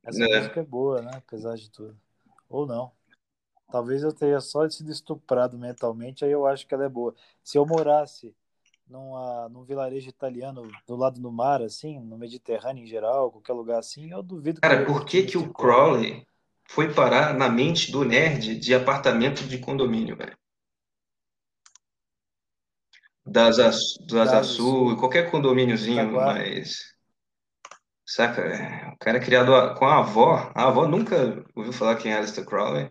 Speaker 2: Essa
Speaker 3: É.
Speaker 2: música é boa, né? Apesar de tudo. Ou não. Talvez eu tenha só sido estuprado mentalmente, aí eu acho que ela é boa. Se eu morasse numa, num vilarejo italiano do lado do mar, assim, no Mediterrâneo em geral, qualquer lugar assim, eu duvido que
Speaker 3: Cara, por que que o.
Speaker 2: Crowley.
Speaker 3: Crowley foi parar na mente do nerd de apartamento de condomínio, velho? Da Asa, do
Speaker 2: Da
Speaker 3: Asa
Speaker 2: Asa
Speaker 3: Sul,
Speaker 2: Sul,
Speaker 3: qualquer condomíniozinho,
Speaker 2: Itaguá.
Speaker 3: mas. Saca? é, O cara é criado a- com a avó. A avó nunca ouviu falar quem é Aleister Crowley.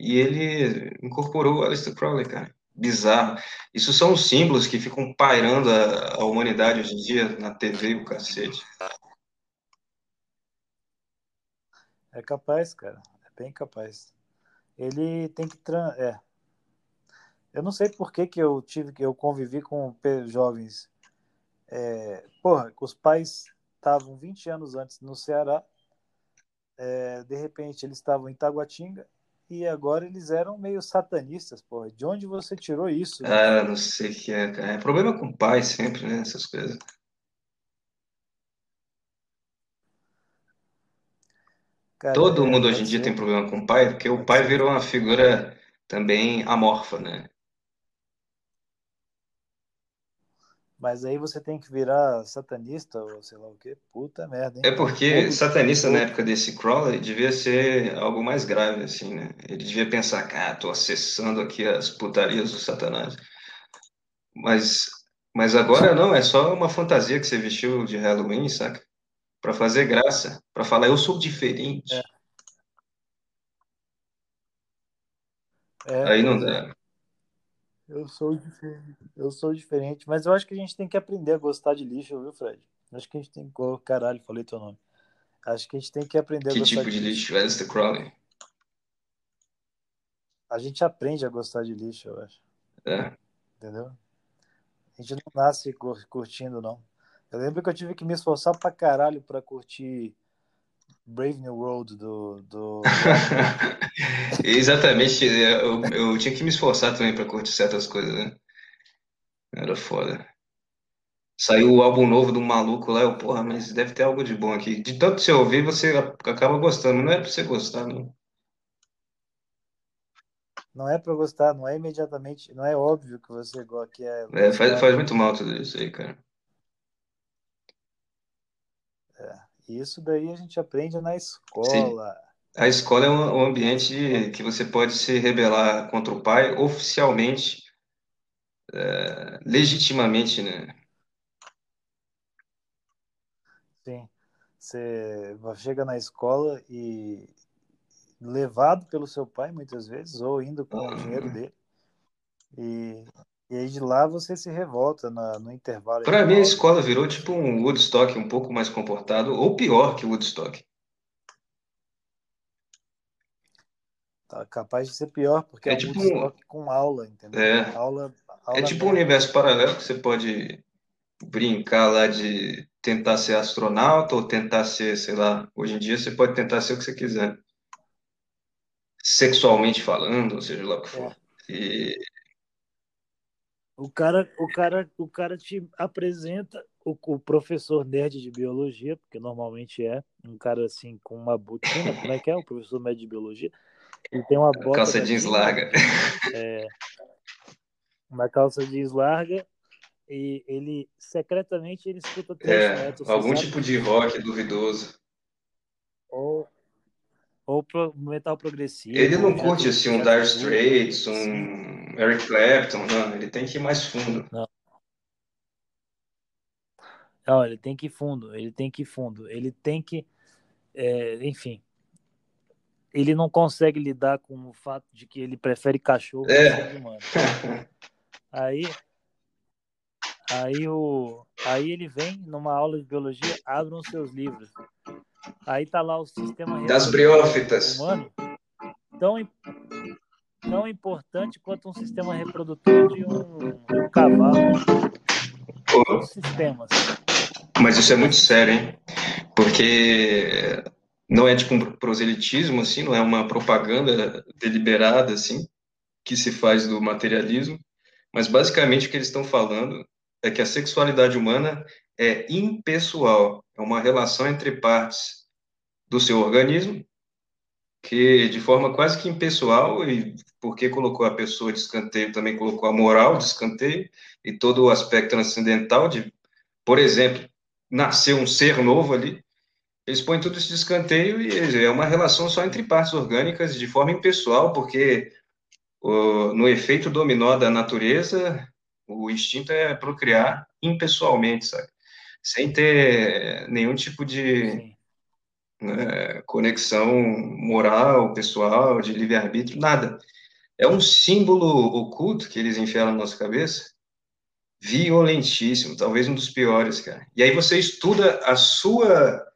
Speaker 3: E ele incorporou o Aleister Crowley, cara. Bizarro. Isso são os símbolos que ficam pairando a, a humanidade hoje em dia na TV e o cacete.
Speaker 2: É capaz, cara. É bem capaz. Ele tem que. Tran... É. Eu não sei por que, que eu tive que eu convivi com jovens. É... Porra, os pais estavam 20 anos antes no Ceará. é, De repente eles estavam em Taguatinga. E agora eles eram meio satanistas, porra. De onde você tirou isso? né?
Speaker 3: Ah, não sei o que é, cara. É problema com o pai sempre, né? Essas coisas.
Speaker 2: Cara,
Speaker 3: Todo
Speaker 2: é,
Speaker 3: mundo hoje em dia tem problema com o pai, porque o pai virou uma figura também amorfa, né?
Speaker 2: Mas aí você tem que virar satanista ou sei lá o quê. Puta merda, hein?
Speaker 3: É porque satanista na época desse Crowley devia ser algo mais grave, assim, né? Ele devia pensar, cara, tô acessando aqui as putarias do Satanás. Mas, mas agora não, é só uma fantasia que você vestiu de Halloween, saca? Pra fazer graça, pra falar, eu sou diferente.
Speaker 2: É, é,
Speaker 3: Aí não
Speaker 2: é.
Speaker 3: dá.
Speaker 2: Eu sou diferente. Eu sou diferente. Mas eu acho que a gente tem que aprender a gostar de lixo, viu, Fred? Acho que a gente tem que. Caralho, falei teu nome. Acho que a gente tem que aprender a
Speaker 3: Que
Speaker 2: gostar
Speaker 3: tipo
Speaker 2: de lixo.
Speaker 3: lixo? Aleister Crowley.
Speaker 2: A gente aprende a gostar de lixo, eu acho.
Speaker 3: É.
Speaker 2: Entendeu? A gente não nasce cur- curtindo, não. Eu lembro que eu tive que me esforçar pra caralho pra curtir Brave New World do, do.
Speaker 3: Exatamente, eu, eu tinha que me esforçar também pra curtir certas coisas, né? Era foda. Saiu o álbum novo do maluco lá, eu, porra, mas deve ter algo de bom aqui. De tanto você ouvir, você acaba gostando. Não era pra você gostar, não.
Speaker 2: Não é pra gostar, não é imediatamente, não é óbvio que você gosta, que é
Speaker 3: É, faz, faz muito mal tudo isso aí, cara.
Speaker 2: E isso daí a gente aprende na
Speaker 3: Sim. A escola é um, um ambiente que você pode se rebelar contra o pai oficialmente, é, legitimamente, né?
Speaker 2: Sim. Você chega na escola e levado pelo seu pai muitas vezes, ou indo com o dinheiro dele. E, e aí de lá você se revolta na- no intervalo
Speaker 3: Pra mim, a escola virou tipo um Woodstock um pouco mais comportado, ou pior que o Woodstock.
Speaker 2: Tá capaz de ser pior, porque é
Speaker 3: É tipo um,
Speaker 2: com aula, entendeu?
Speaker 3: é,
Speaker 2: Aula,
Speaker 3: é
Speaker 2: aula
Speaker 3: tipo um universo paralelo que você pode brincar lá de tentar ser astronauta ou tentar ser, sei lá, hoje em dia você pode tentar ser o que você quiser, sexualmente falando, ou seja lá o que
Speaker 2: É.
Speaker 3: for. E
Speaker 2: O cara, o cara, o cara te apresenta o, o professor nerd de biologia, porque normalmente é um cara assim com uma botina, como é que é o professor nerd de biologia? Ele tem uma bota
Speaker 3: calça jeans
Speaker 2: Disney,
Speaker 3: larga.
Speaker 2: é, uma calça jeans larga e ele secretamente ele escuta
Speaker 3: É, algum
Speaker 2: sabe
Speaker 3: tipo de rock duvidoso.
Speaker 2: Ou, ou pro- metal
Speaker 3: Ele
Speaker 2: progressivo,
Speaker 3: não
Speaker 2: ou
Speaker 3: curte assim um Dire Straits,
Speaker 2: sim,
Speaker 3: um Eric Clapton, não, ele tem que ir mais fundo.
Speaker 2: não. Não, ele tem que ir fundo, ele tem que ir fundo, ele tem que, é, enfim, ele não consegue lidar com o fato de que ele prefere cachorro
Speaker 3: É.
Speaker 2: seres humanos. Aí, aí, o, aí ele vem numa aula de biologia, abre os seus livros. Aí tá lá o sistema
Speaker 3: Das briófitas.
Speaker 2: humano, tão, tão importante quanto um sistema reprodutor de um, de um cavalo. Os sistemas.
Speaker 3: Mas isso é muito sério, hein? Porque não é tipo um proselitismo, assim, não é uma propaganda deliberada, assim, que se faz do materialismo, mas basicamente o que eles estão falando é que a sexualidade humana é impessoal, é uma relação entre partes do seu organismo que de forma quase que impessoal, e porque colocou a pessoa de escanteio, também colocou a moral de escanteio, e todo o aspecto transcendental de, por exemplo, nascer um ser novo ali, eles põem tudo isso de escanteio e é uma relação só entre partes orgânicas de forma impessoal, porque o, no efeito dominó da natureza, o instinto é procriar impessoalmente, sabe? Sem ter nenhum tipo de né, conexão moral, pessoal, de livre-arbítrio, nada. É um símbolo oculto que eles enfiaram na nossa cabeça, violentíssimo, talvez um dos piores, cara. E aí você estuda a sua.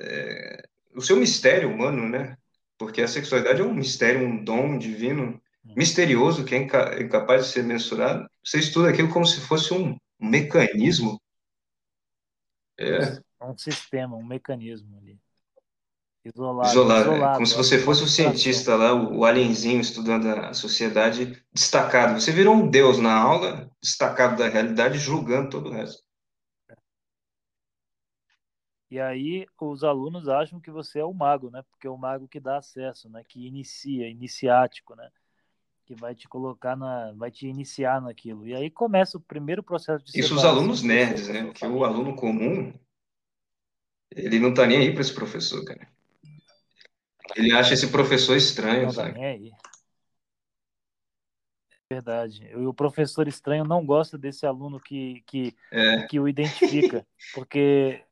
Speaker 3: É, o seu mistério humano, né? Porque a sexualidade é um mistério, um dom divino misterioso que é incapaz de ser mensurado. Você estuda aquilo como se fosse um, mecanismo.
Speaker 2: É. Um sistema, um mecanismo ali. Isolado.
Speaker 3: Isolado, isolado como se você fosse o cientista lá, o alienzinho estudando a sociedade destacado. Você virou um deus na aula, destacado da realidade, julgando todo o resto.
Speaker 2: E aí os alunos acham que você é o mago, né? Porque é o mago que dá acesso, né? Que inicia, iniciático, né? Que vai te colocar na, vai te iniciar naquilo. E aí começa o primeiro processo de
Speaker 3: Isso os alunos nerds, né? Porque o aluno comum, ele não tá nem aí para esse professor, cara. Ele acha esse professor estranho, não sabe? Tá
Speaker 2: Verdade. E o professor estranho não gosta desse aluno que, que, é. que o identifica, porque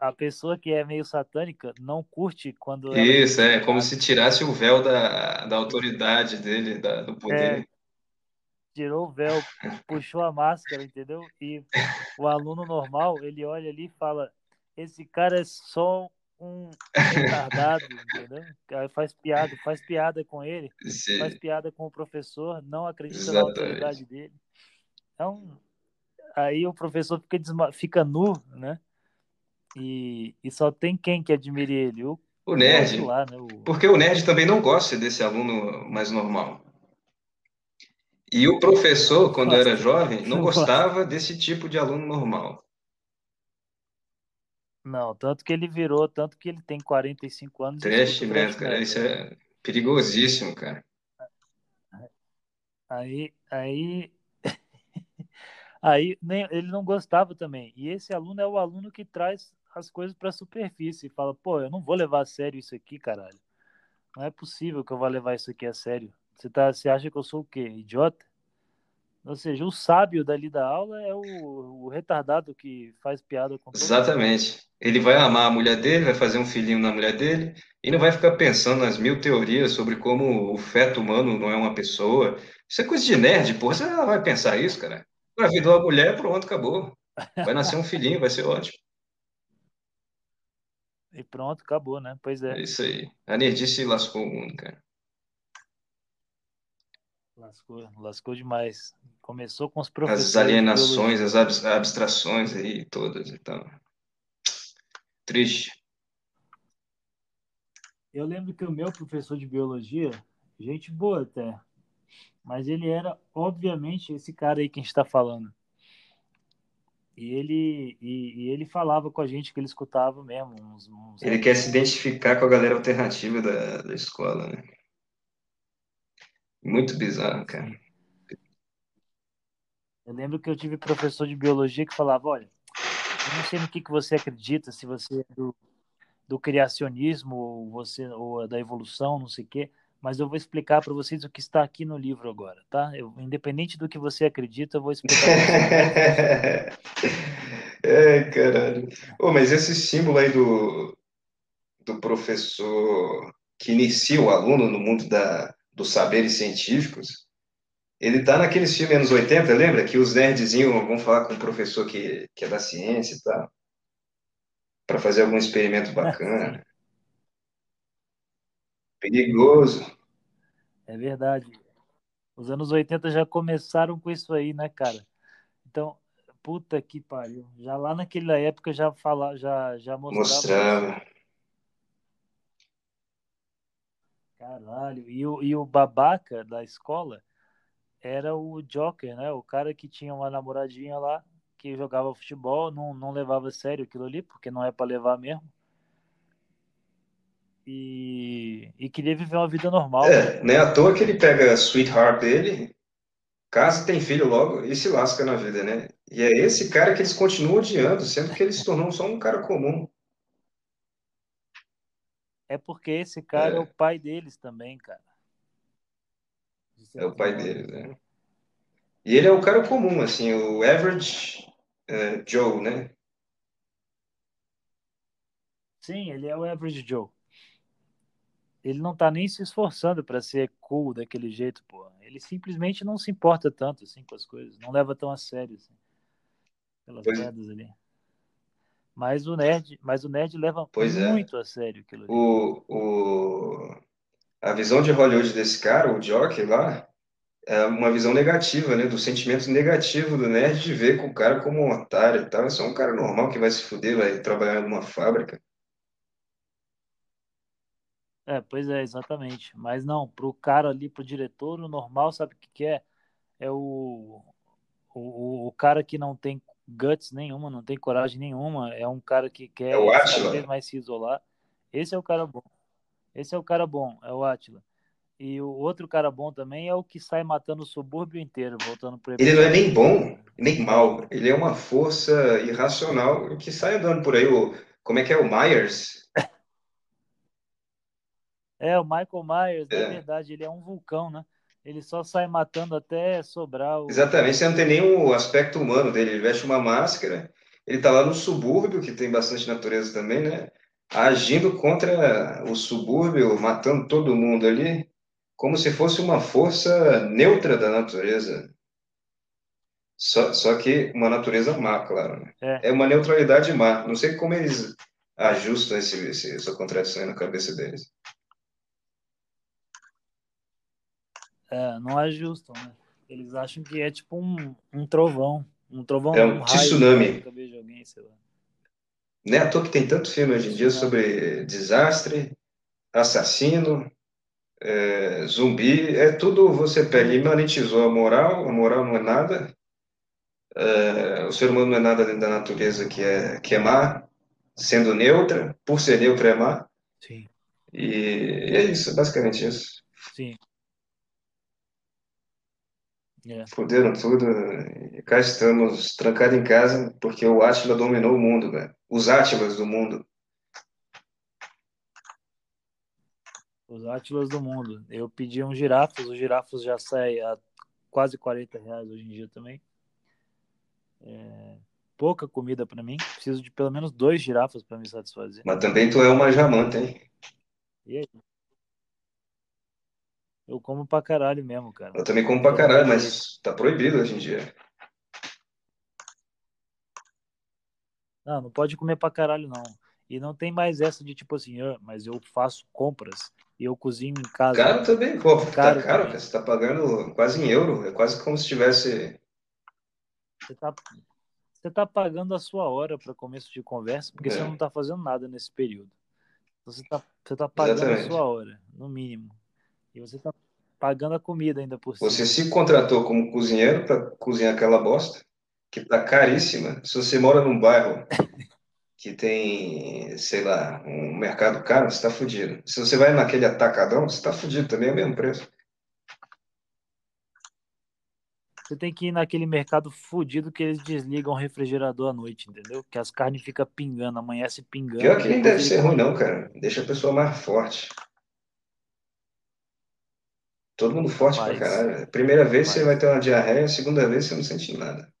Speaker 2: a, pessoa que é meio satânica não curte quando.
Speaker 3: Isso, é, como se tirasse o véu da, da autoridade dele, da, do poder. É,
Speaker 2: tirou o véu, puxou a máscara, entendeu? E o aluno normal, ele olha ali e fala: esse cara é só um retardado, entendeu? Aí faz piada, faz piada com ele, Sim. faz piada com o professor, não acredita Exatamente. na autoridade dele. Então, aí o professor fica, desma... fica nu, né? E, e só tem quem que admire ele? O,
Speaker 3: o nerd. Lá, né? o... Porque o nerd também não gosta desse aluno mais normal. E o professor, quando Nossa, era jovem, não gostava desse tipo de aluno normal.
Speaker 2: Não, tanto que ele virou, tanto que ele tem 45 anos.
Speaker 3: Trash metal, cara, isso é perigosíssimo, cara.
Speaker 2: Aí, aí, aí nem, ele não gostava também. E esse aluno é o aluno que traz as coisas para a superfície e fala, pô, eu não vou levar a sério isso aqui, caralho. Não é possível que eu vá levar isso aqui a sério. Você, tá, você acha que eu sou o quê? Idiota? Ou seja, o sábio dali da aula é o, o retardado que faz piada com
Speaker 3: Exatamente. Mundo. Ele vai amar a mulher dele, vai fazer um filhinho na mulher dele, e não vai ficar pensando nas mil teorias sobre como o feto humano não é uma pessoa. Isso é coisa de nerd, porra. Você vai pensar isso, cara. Engravidou a mulher, pronto, acabou. Vai nascer um filhinho, vai ser ótimo.
Speaker 2: E pronto, acabou, né? Pois é.
Speaker 3: É isso aí. A nerdice lascou o mundo, cara.
Speaker 2: Lascou, lascou demais. Começou com os professores.
Speaker 3: As alienações, as abstrações aí todas, então. Triste.
Speaker 2: Eu lembro que o meu professor de biologia, gente boa até, mas ele era, obviamente, esse cara aí que a gente está falando. E ele, e, e, ele falava com a gente que ele escutava mesmo. Uns, uns...
Speaker 3: Ele quer se identificar com a galera alternativa da, da escola, né? Muito bizarro, cara.
Speaker 2: Eu lembro que eu tive professor de biologia que falava, olha, eu não sei no que, que você acredita, se você é do, do criacionismo ou você ou da evolução, não sei o quê, mas eu vou explicar para vocês o que está aqui no livro agora, tá? Eu, independente do que você acredita, eu vou explicar.
Speaker 3: é, caralho. Oh, mas esse símbolo aí do, do professor que inicia o aluno no mundo da, dos saberes científicos, ele tá naqueles filmes anos 80, lembra? Que os nerdzinhos vão falar com o professor que, que é da ciência e tal, para fazer algum experimento bacana. Perigoso.
Speaker 2: É verdade. Os anos 80 já começaram com isso aí, né, cara? Então, puta que pariu. Já lá naquela época já fala, já já mostrava. Mostrava. Caralho. E o, e o babaca da escola era o Joker, né? O cara que tinha uma namoradinha lá, que jogava futebol, não, não levava a sério aquilo ali, porque não é para levar mesmo. E, e queria viver uma vida normal.
Speaker 3: É, é à toa que ele pega a sweetheart dele, casa, tem filho logo e se lasca na vida, né? E é esse cara que eles continuam odiando, sendo que ele se tornou só um cara comum.
Speaker 2: É porque esse cara é,
Speaker 3: É.
Speaker 2: o pai deles também, cara.
Speaker 3: É o pai deles, né?
Speaker 2: entendeu?
Speaker 3: E ele é o cara comum, assim, o average é, Joe, né?
Speaker 2: Sim, ele é o Average Joe. Ele não tá nem se esforçando pra ser cool daquele jeito, pô. Ele simplesmente não se importa tanto assim com as coisas, não leva tão a sério assim, pelas
Speaker 3: Pois-
Speaker 2: merdas ali. Mas o nerd, mas o nerd leva
Speaker 3: Pois é.
Speaker 2: muito a sério aquilo ali.
Speaker 3: O, o, a visão de Hollywood desse cara, o Jock lá, é uma visão negativa, né? Do sentimento negativo do nerd de ver com o cara como um otário e tal. É só um cara normal que vai se fuder, vai trabalhar numa fábrica.
Speaker 2: É, pois é, exatamente. Mas não, pro cara ali, pro diretor, o normal, sabe o que que é? É o, o, o cara que não tem guts nenhuma, não tem coragem nenhuma, é um cara que quer
Speaker 3: É o
Speaker 2: cada vez mais se isolar. Esse é o cara bom. Esse é o cara bom, é o Átila. E o outro cara bom também é o que sai matando o subúrbio inteiro, voltando pro
Speaker 3: Ele não é nem bom, nem mal. Ele é uma força irracional que sai andando por aí. O, como é que é o Myers?
Speaker 2: É, o Michael Myers, é
Speaker 3: É.
Speaker 2: verdade, ele é um vulcão, né? Ele só sai matando até sobrar o.
Speaker 3: Exatamente, você não tem o aspecto humano dele. Ele veste uma máscara, ele tá lá no subúrbio, que tem bastante natureza também, né? Agindo contra o subúrbio, matando todo mundo ali, como se fosse uma força neutra da natureza. Só, só que uma natureza má, claro, né?
Speaker 2: É,
Speaker 3: É uma neutralidade má. Não sei como eles ajustam esse, esse- essa contradição aí na cabeça deles.
Speaker 2: É, não ajustam, né? Eles acham que é tipo um, um trovão. Um trovão,
Speaker 3: É um
Speaker 2: um raio
Speaker 3: tsunami.
Speaker 2: de alguém, sei lá.
Speaker 3: Não é à toa que tem tanto filme hoje em dia sobre desastre, assassino, é, zumbi, é tudo você pega e monetizou a moral, a moral não é nada, é, o ser humano não é nada dentro da natureza que é, que é má, sendo neutra, por ser neutra é má,
Speaker 2: Sim,
Speaker 3: e, e é isso, basicamente isso.
Speaker 2: sim. É.
Speaker 3: Fuderam tudo, e cá estamos, trancados em casa, porque o Átila dominou o mundo, velho. Os Átilas do mundo.
Speaker 2: Os Átilas do mundo. Eu pedi um girafas, o girafas já sai a quase 40 reais hoje em dia também. É, pouca comida pra mim. Preciso de pelo menos dois girafas pra me satisfazer.
Speaker 3: Mas também tu é uma jamanta, hein?
Speaker 2: E aí? Eu como pra caralho mesmo, cara.
Speaker 3: Eu também como pra caralho, mas tá proibido hoje em dia.
Speaker 2: Não, não pode comer pra caralho, não. E não tem mais essa de tipo assim, ah, mas eu faço compras e eu cozinho em casa.
Speaker 3: Caro também, pô, tá
Speaker 2: Caro também.
Speaker 3: cara. Você tá pagando quase em euro. É quase como se tivesse.
Speaker 2: Você tá, você tá pagando a sua hora para começo de conversa, porque
Speaker 3: É.
Speaker 2: você não tá fazendo nada nesse período. Então, Você tá, você tá pagando
Speaker 3: Exatamente.
Speaker 2: a sua hora, no mínimo. E você tá pagando a comida ainda por cima.
Speaker 3: Você se contratou como cozinheiro pra cozinhar aquela bosta, que tá caríssima. Se você mora num bairro que tem, sei lá, um mercado caro, você tá fudido. Se você vai naquele atacadão, você tá fudido também, é o mesmo preço.
Speaker 2: Você tem que ir naquele mercado fudido que eles desligam o refrigerador à noite, entendeu? Que as carnes ficam pingando, amanhece pingando.
Speaker 3: Pior que nem deve ser ruim, não, cara. Deixa a pessoa mais forte. Todo mundo forte pra
Speaker 2: Faz.
Speaker 3: caralho. Primeira vez você
Speaker 2: Faz.
Speaker 3: vai ter uma diarreia, segunda vez você não sente nada.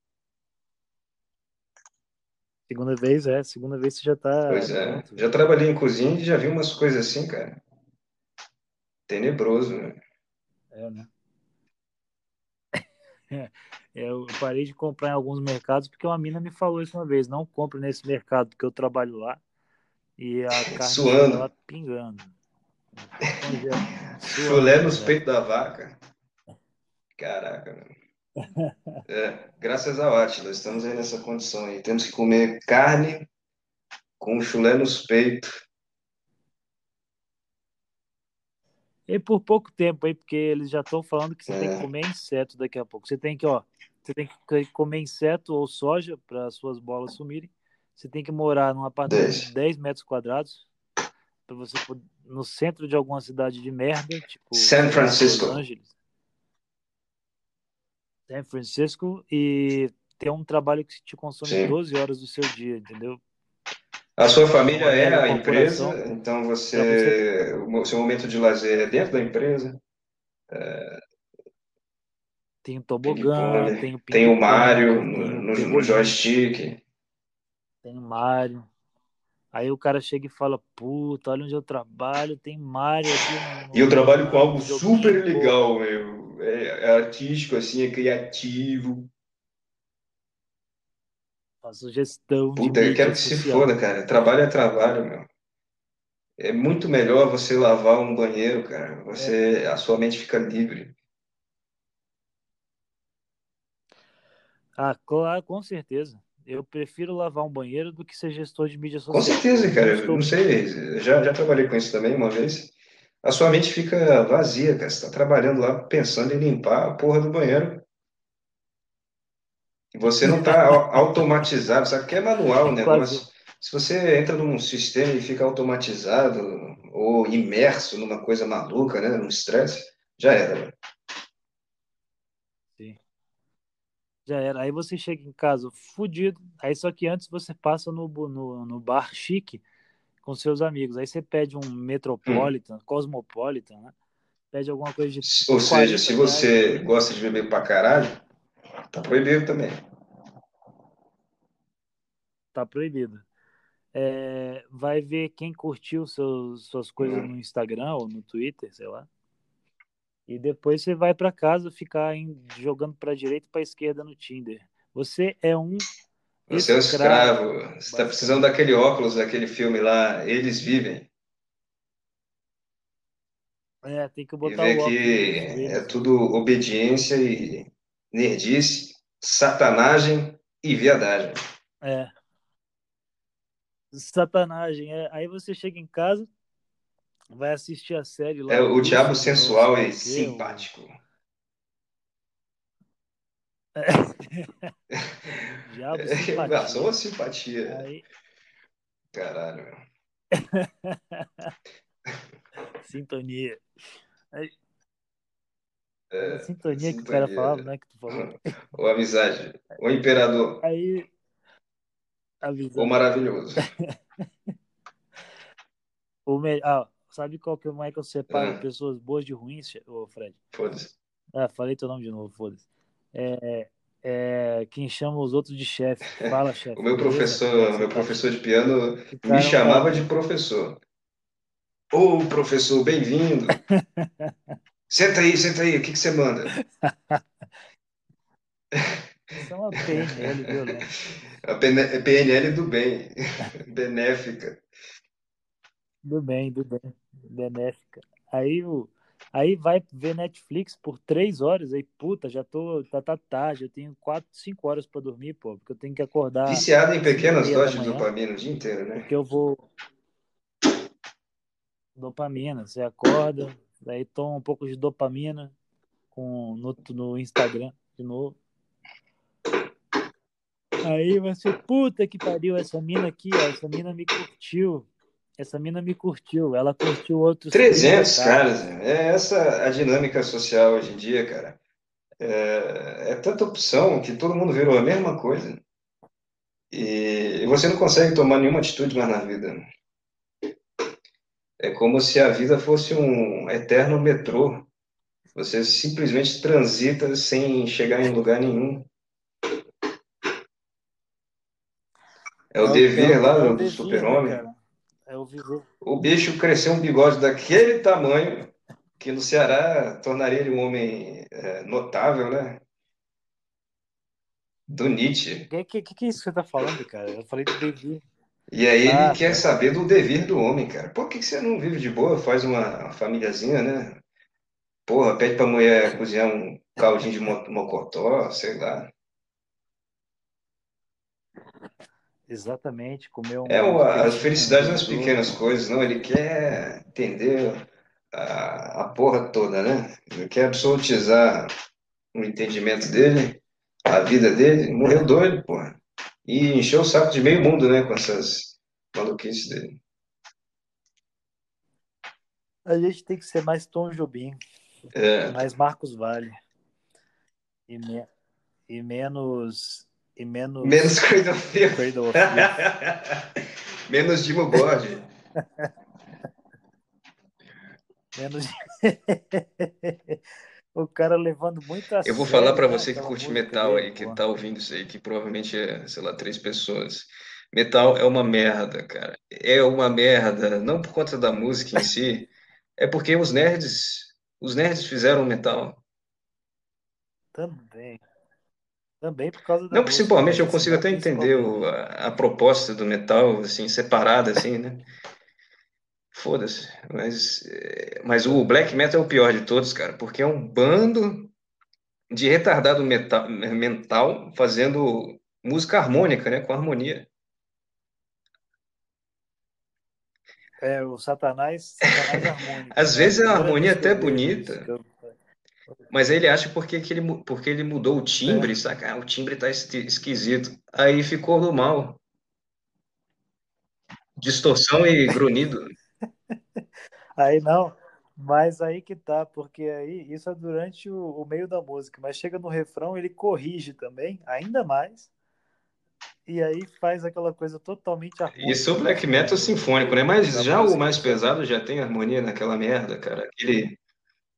Speaker 2: Segunda vez, é. Segunda vez você já tá
Speaker 3: Pois é. Já trabalhei em cozinha e já vi umas coisas assim, cara. Tenebroso, né?
Speaker 2: É, né? É, eu parei de comprar em alguns mercados porque uma mina me falou isso uma vez. Não compre nesse mercado porque eu trabalho lá e a carne
Speaker 3: Suando.
Speaker 2: chega lá pingando.
Speaker 3: Chulé nos peitos da vaca. Caraca. É, graças ao Átila, estamos aí nessa condição aí. Temos que comer carne com chulé nos peitos.
Speaker 2: E por pouco tempo aí, porque eles já estão falando que você tem
Speaker 3: É.
Speaker 2: que comer inseto daqui a pouco. Você tem que, ó, você tem que comer inseto ou soja para as suas bolas sumirem. Você tem que morar num apartamento
Speaker 3: Dez.
Speaker 2: de 10 metros quadrados para você pod- no centro de alguma cidade de merda, tipo
Speaker 3: San Francisco.
Speaker 2: Los Angeles, San Francisco, e ter um trabalho que te consome
Speaker 3: Sim.
Speaker 2: 12 horas do seu dia, entendeu?
Speaker 3: A sua família é a empresa, então você, o seu momento de lazer é dentro da empresa.
Speaker 2: Tem o tobogã, tem o
Speaker 3: tem o
Speaker 2: tem
Speaker 3: no, no, no joystick.
Speaker 2: tem o Mario. Aí o cara chega e fala, puta, olha onde eu trabalho, tem Mario aqui
Speaker 3: E eu trabalho com algo super legal, meu. É, é artístico, assim, é criativo.
Speaker 2: Faço gestão
Speaker 3: Puta, eu quero que se
Speaker 2: social.
Speaker 3: foda, cara. Trabalho é trabalho, meu. É muito melhor você lavar um banheiro, cara. Você, a sua mente fica livre.
Speaker 2: Ah, claro, com certeza. Eu prefiro lavar um banheiro do que ser gestor de mídia
Speaker 3: Com
Speaker 2: social.
Speaker 3: certeza,
Speaker 2: Eu
Speaker 3: cara.
Speaker 2: não
Speaker 3: Eu não sei, já, já trabalhei com isso também uma vez. A sua mente fica vazia, cara. Você tá trabalhando lá pensando em limpar a porra do banheiro. E você não tá au- automatizado, sabe? Que é manual o
Speaker 2: quase.
Speaker 3: negócio. Se você entra num sistema e fica automatizado ou imerso numa coisa maluca, né? Num estresse, já era. velho.
Speaker 2: Sim. Já era. Aí você chega em casa fudido. Aí só que antes você passa no, no, no bar chique com seus amigos. Aí você pede um Metropolitan, Cosmopolitan, né? Pede alguma coisa de
Speaker 3: Ou seja,
Speaker 2: 40
Speaker 3: se
Speaker 2: reais
Speaker 3: você
Speaker 2: ali.
Speaker 3: gosta de beber pra caralho, tá proibido também.
Speaker 2: Tá proibido. É, vai ver quem curtiu seus, suas coisas
Speaker 3: Hum.
Speaker 2: no Instagram ou no Twitter, sei lá. E depois você vai pra casa ficar em- jogando pra direita e pra esquerda no Tinder. Você é um
Speaker 3: Você é um
Speaker 2: escravo,
Speaker 3: escravo. Você tá
Speaker 2: basicamente.
Speaker 3: precisando daquele óculos daquele filme lá, Eles Vivem.
Speaker 2: É, tem que
Speaker 3: E
Speaker 2: botar
Speaker 3: ver
Speaker 2: o óculos
Speaker 3: que é tudo obediência e nerdice, satanagem e viadagem.
Speaker 2: É, satanagem. É. Aí você chega em casa, vai assistir a série lá,
Speaker 3: É o diabo
Speaker 2: ou
Speaker 3: sensual e
Speaker 2: ou-
Speaker 3: simpático.
Speaker 2: Diabo
Speaker 3: Ah,
Speaker 2: simpatia.
Speaker 3: só uma simpatia.
Speaker 2: Aí,
Speaker 3: Caralho, meu.
Speaker 2: sintonia. Aí,
Speaker 3: É,
Speaker 2: a sintonia que o cara
Speaker 3: sintonia.
Speaker 2: falava, né? Que tu falou.
Speaker 3: Ou amizade. Ou imperador.
Speaker 2: Aí,
Speaker 3: Ou
Speaker 2: avisando.
Speaker 3: maravilhoso.
Speaker 2: O me... ah, sabe qual que é o que eu separo
Speaker 3: Ah.
Speaker 2: pessoas boas de ruins, ô Fred?
Speaker 3: Foda-se.
Speaker 2: Ah, falei teu nome de novo, foda-se. É, é quem chama os outros de chefe. Fala, chefe.
Speaker 3: O meu professor, meu professor de piano me chamava
Speaker 2: cara-
Speaker 3: de professor. Ô, professor, bem-vindo. Senta aí, senta aí, o que que você manda?
Speaker 2: Isso é uma PNL violenta.
Speaker 3: A PN- PNL do bem, benéfica.
Speaker 2: Do bem, do bem. Benéfica. Aí, o... aí vai ver Netflix por três horas, aí, puta, já tô. Tá, tá, tá, já tenho quatro, cinco horas pra dormir, pô, porque eu tenho que acordar
Speaker 3: Viciado em pequenas doses de dopamina o dia inteiro, né?
Speaker 2: Porque eu vou. Dopamina, você acorda, daí toma um pouco de dopamina com, no, no Instagram de novo. Aí você, puta que pariu, essa mina aqui, ó, essa mina me curtiu. Essa mina me curtiu, ela curtiu outros
Speaker 3: 300
Speaker 2: 30
Speaker 3: caras, é essa a dinâmica social hoje em dia, cara. É, é tanta opção que todo mundo virou a mesma coisa. E você não consegue tomar nenhuma atitude mais na vida. É como se a vida fosse um eterno metrô. Você simplesmente transita sem chegar em lugar nenhum. É o dever lá
Speaker 2: é o
Speaker 3: do, super-homem.
Speaker 2: É o viver.
Speaker 3: O bicho cresceu um bigode daquele tamanho que no Ceará tornaria ele um homem é, notável, né? Do Nietzsche.
Speaker 2: O que, que, que é isso que você tá falando, cara? Eu falei do devir.
Speaker 3: E aí ele
Speaker 2: Ah,
Speaker 3: quer
Speaker 2: tá.
Speaker 3: saber do dever do homem, cara. Por que que você não vive de boa, faz uma, uma famíliazinha, né? Porra, pede pra mulher cozinhar um caldinho de mo- mocotó, sei lá.
Speaker 2: Exatamente, comeu um
Speaker 3: É o- a
Speaker 2: peixinho,
Speaker 3: felicidade
Speaker 2: um
Speaker 3: nas pequenas coisas, não. Ele quer entender a, a porra toda, né? Ele quer absolutizar o entendimento dele, a vida dele. Morreu doido, porra. E encheu o saco de meio mundo, né? Com essas maluquices dele.
Speaker 2: A gente tem que ser mais Tom Jobim,
Speaker 3: É,
Speaker 2: mais Marcos Vale. E, me- e menos. E menos.
Speaker 3: menos Cradle of Filth.
Speaker 2: Cradle of Filth.
Speaker 3: menos Dimo Gorge.
Speaker 2: Menos. o cara levando muito a
Speaker 3: Eu vou falar pra
Speaker 2: né,
Speaker 3: você que curte metal aí, que tá ouvindo isso aí, que provavelmente é, sei lá, três pessoas. Metal é uma merda, cara. É uma merda, não por conta da música em si, é porque os nerds, os nerds fizeram metal.
Speaker 2: Também. Também por causa da
Speaker 3: Não
Speaker 2: música,
Speaker 3: principalmente,
Speaker 2: mas
Speaker 3: eu
Speaker 2: assim,
Speaker 3: consigo até entender o- a, a proposta do metal, assim, separada, assim, né? Foda-se. Mas, é, mas o black metal é o pior de todos, cara, porque é um bando de retardado meta- mental fazendo música harmônica, né? Com harmonia.
Speaker 2: É, o Satanás, Satanás harmônico,
Speaker 3: Às
Speaker 2: né?
Speaker 3: vezes a
Speaker 2: primeira
Speaker 3: harmonia
Speaker 2: que
Speaker 3: até
Speaker 2: vejo
Speaker 3: bonita. Mas ele acha porque que ele, porque ele mudou o timbre,
Speaker 2: É.
Speaker 3: saca? Ah, o timbre tá esqui- esquisito. Aí ficou do mal. Distorção e grunhido.
Speaker 2: Aí não, mas aí que tá, porque aí isso é durante o, o meio da música, mas chega no refrão, ele corrige também, ainda mais, e aí faz aquela coisa totalmente harmônica.
Speaker 3: Isso é o black metal sinfônico, né? Mas já o mais pesado já tem harmonia naquela merda, cara. Aquele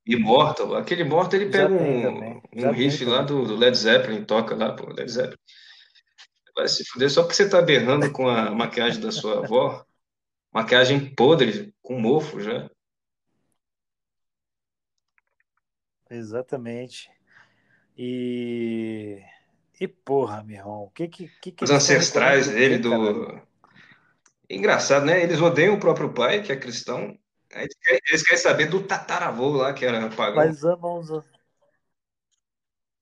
Speaker 3: Immortal, aquele Immortal ele pega um, um riff lá do, do Led Zeppelin, toca lá, pô, Led Zeppelin. Vai se fuder só porque você tá berrando com a maquiagem da sua avó. Maquiagem podre, com mofo já.
Speaker 2: Exatamente. E e porra, meu irmão, o que que, que,
Speaker 3: Os ancestrais dele, do. Engraçado, né? Eles odeiam o próprio pai, que é cristão. Eles querem, eles querem saber do tataravô lá, que era pagão.
Speaker 2: Mas amam.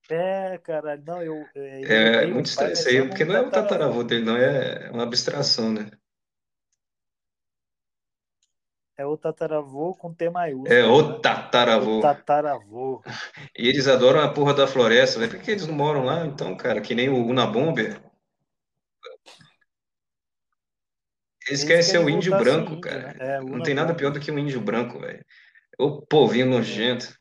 Speaker 2: É, caralho, não, eu, é, eles
Speaker 3: É
Speaker 2: odeiam
Speaker 3: muito estranho isso aí, porque não é o tataravô
Speaker 2: tataravô.
Speaker 3: dele, não, é uma abstração, né?
Speaker 2: É o tataravô com T
Speaker 3: É
Speaker 2: maiúsculo,
Speaker 3: o
Speaker 2: né? O
Speaker 3: tataravô.
Speaker 2: tataravô.
Speaker 3: E eles adoram a porra da floresta, velho. Por que eles não moram lá, então, cara? Que nem o Unabomber. Eles
Speaker 2: Eles
Speaker 3: querem ser o índio branco,
Speaker 2: índio,
Speaker 3: cara.
Speaker 2: né? É,
Speaker 3: Não tem nada pior do que um índio branco, velho. Ô povinho nojento.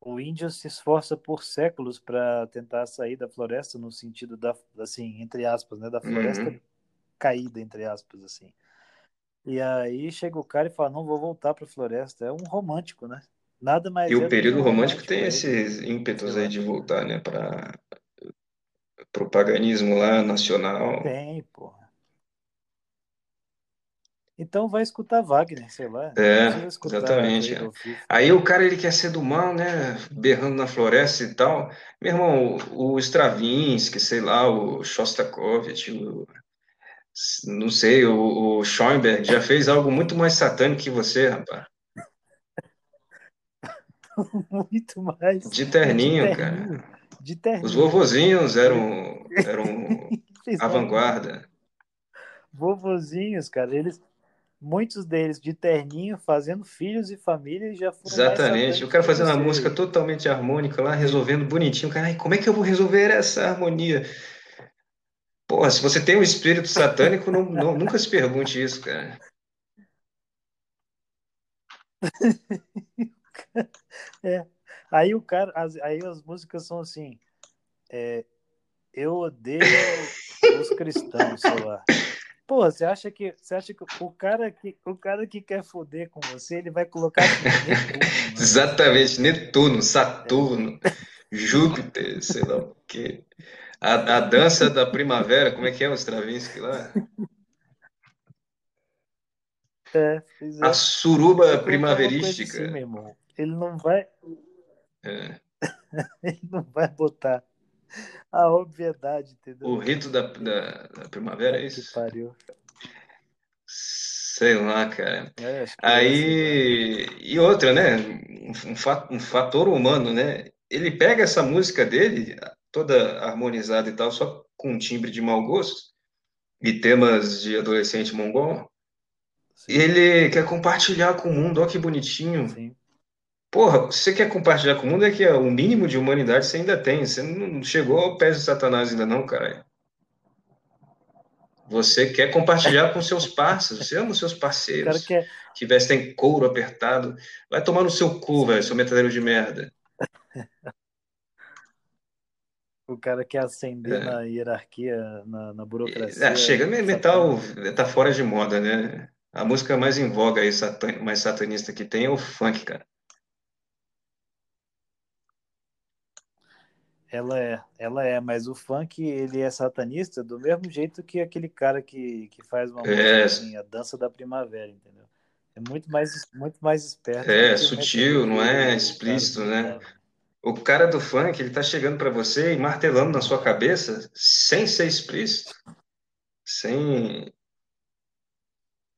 Speaker 2: O índio se esforça por séculos para tentar sair da floresta no sentido da, assim, entre aspas, né, da floresta
Speaker 3: Uhum.
Speaker 2: caída, entre aspas, assim. E aí chega o cara e fala, não vou voltar para a floresta. É um romântico, né? Nada mais
Speaker 3: E
Speaker 2: é
Speaker 3: o período romântico
Speaker 2: romântico
Speaker 3: tem
Speaker 2: sei
Speaker 3: ímpetos aí de voltar, né, para o paganismo lá nacional.
Speaker 2: Tem, porra. Então vai escutar Wagner, sei lá.
Speaker 3: É, exatamente. É. Aí o cara ele quer ser do mal, né, berrando na floresta e tal. Meu irmão, o, o Stravinsky, sei lá, o Shostakovich, o, não sei, o, o Schoenberg já fez algo muito mais satânico que você, rapaz.
Speaker 2: Muito mais.
Speaker 3: De
Speaker 2: E de
Speaker 3: terninho, cara.
Speaker 2: De
Speaker 3: Os vovozinhos eram eram a vanguarda.
Speaker 2: vovozinhos, cara. Eles, muitos deles de terninho, fazendo filhos e família, e já foram
Speaker 3: Exatamente. O cara fazendo uma música totalmente harmônica lá, resolvendo bonitinho. Cara, como é que eu vou resolver essa harmonia? Porra, se você tem um espírito satânico, não, não- nunca se pergunte isso, cara.
Speaker 2: É. Aí o cara, as, aí as músicas são assim. é, eu odeio os cristãos, sei lá. Pô, você acha que você acha que o cara que o cara que quer foder com você, ele vai colocar assim, Netuno, né?
Speaker 3: Exatamente. Netuno, Saturno, Júpiter, sei lá o quê. A, a dança da primavera, como é que é o Stravinsky lá?
Speaker 2: É, pois
Speaker 3: A
Speaker 2: é.
Speaker 3: suruba
Speaker 2: assim,
Speaker 3: primaverística.
Speaker 2: meu irmão. Ele não vai,
Speaker 3: É.
Speaker 2: ele não vai botar a obviedade,
Speaker 3: O
Speaker 2: entendeu?
Speaker 3: rito da, da, da primavera, é
Speaker 2: Puta que
Speaker 3: isso?
Speaker 2: pariu.
Speaker 3: Sei lá, cara.
Speaker 2: É, é.
Speaker 3: Aí, e outra, né? Um, um fator humano, né? Ele pega essa música dele, toda harmonizada e tal, só com um timbre de mau gosto e temas de adolescente mongol, e
Speaker 2: Sim,
Speaker 3: ele quer compartilhar com o mundo, olha que bonitinho.
Speaker 2: sim.
Speaker 3: Porra, você quer compartilhar com o mundo, é que o mínimo de humanidade você ainda tem. Você não chegou ao pé de Satanás ainda não, caralho. Você quer compartilhar com seus parceiros, você ama os seus
Speaker 2: cara
Speaker 3: parceiros
Speaker 2: quer,
Speaker 3: que vestem couro apertado. Vai tomar no seu cu, velho, seu metadeiro de merda.
Speaker 2: o cara quer ascender
Speaker 3: É.
Speaker 2: na hierarquia, na, na burocracia
Speaker 3: chega, me- metal tá fora de moda, né? A música mais em voga aí, satan- mais satanista que tem é o funk, cara.
Speaker 2: Ela é, ela é, mas o funk, ele é satanista do mesmo jeito que aquele cara que, que faz uma
Speaker 3: É.
Speaker 2: música assim, a dança da primavera, entendeu? É muito mais, muito mais esperto
Speaker 3: É, sutil, não é
Speaker 2: cara
Speaker 3: explícito, né? O cara do funk, ele tá chegando pra você e martelando na sua cabeça sem ser explícito, sem...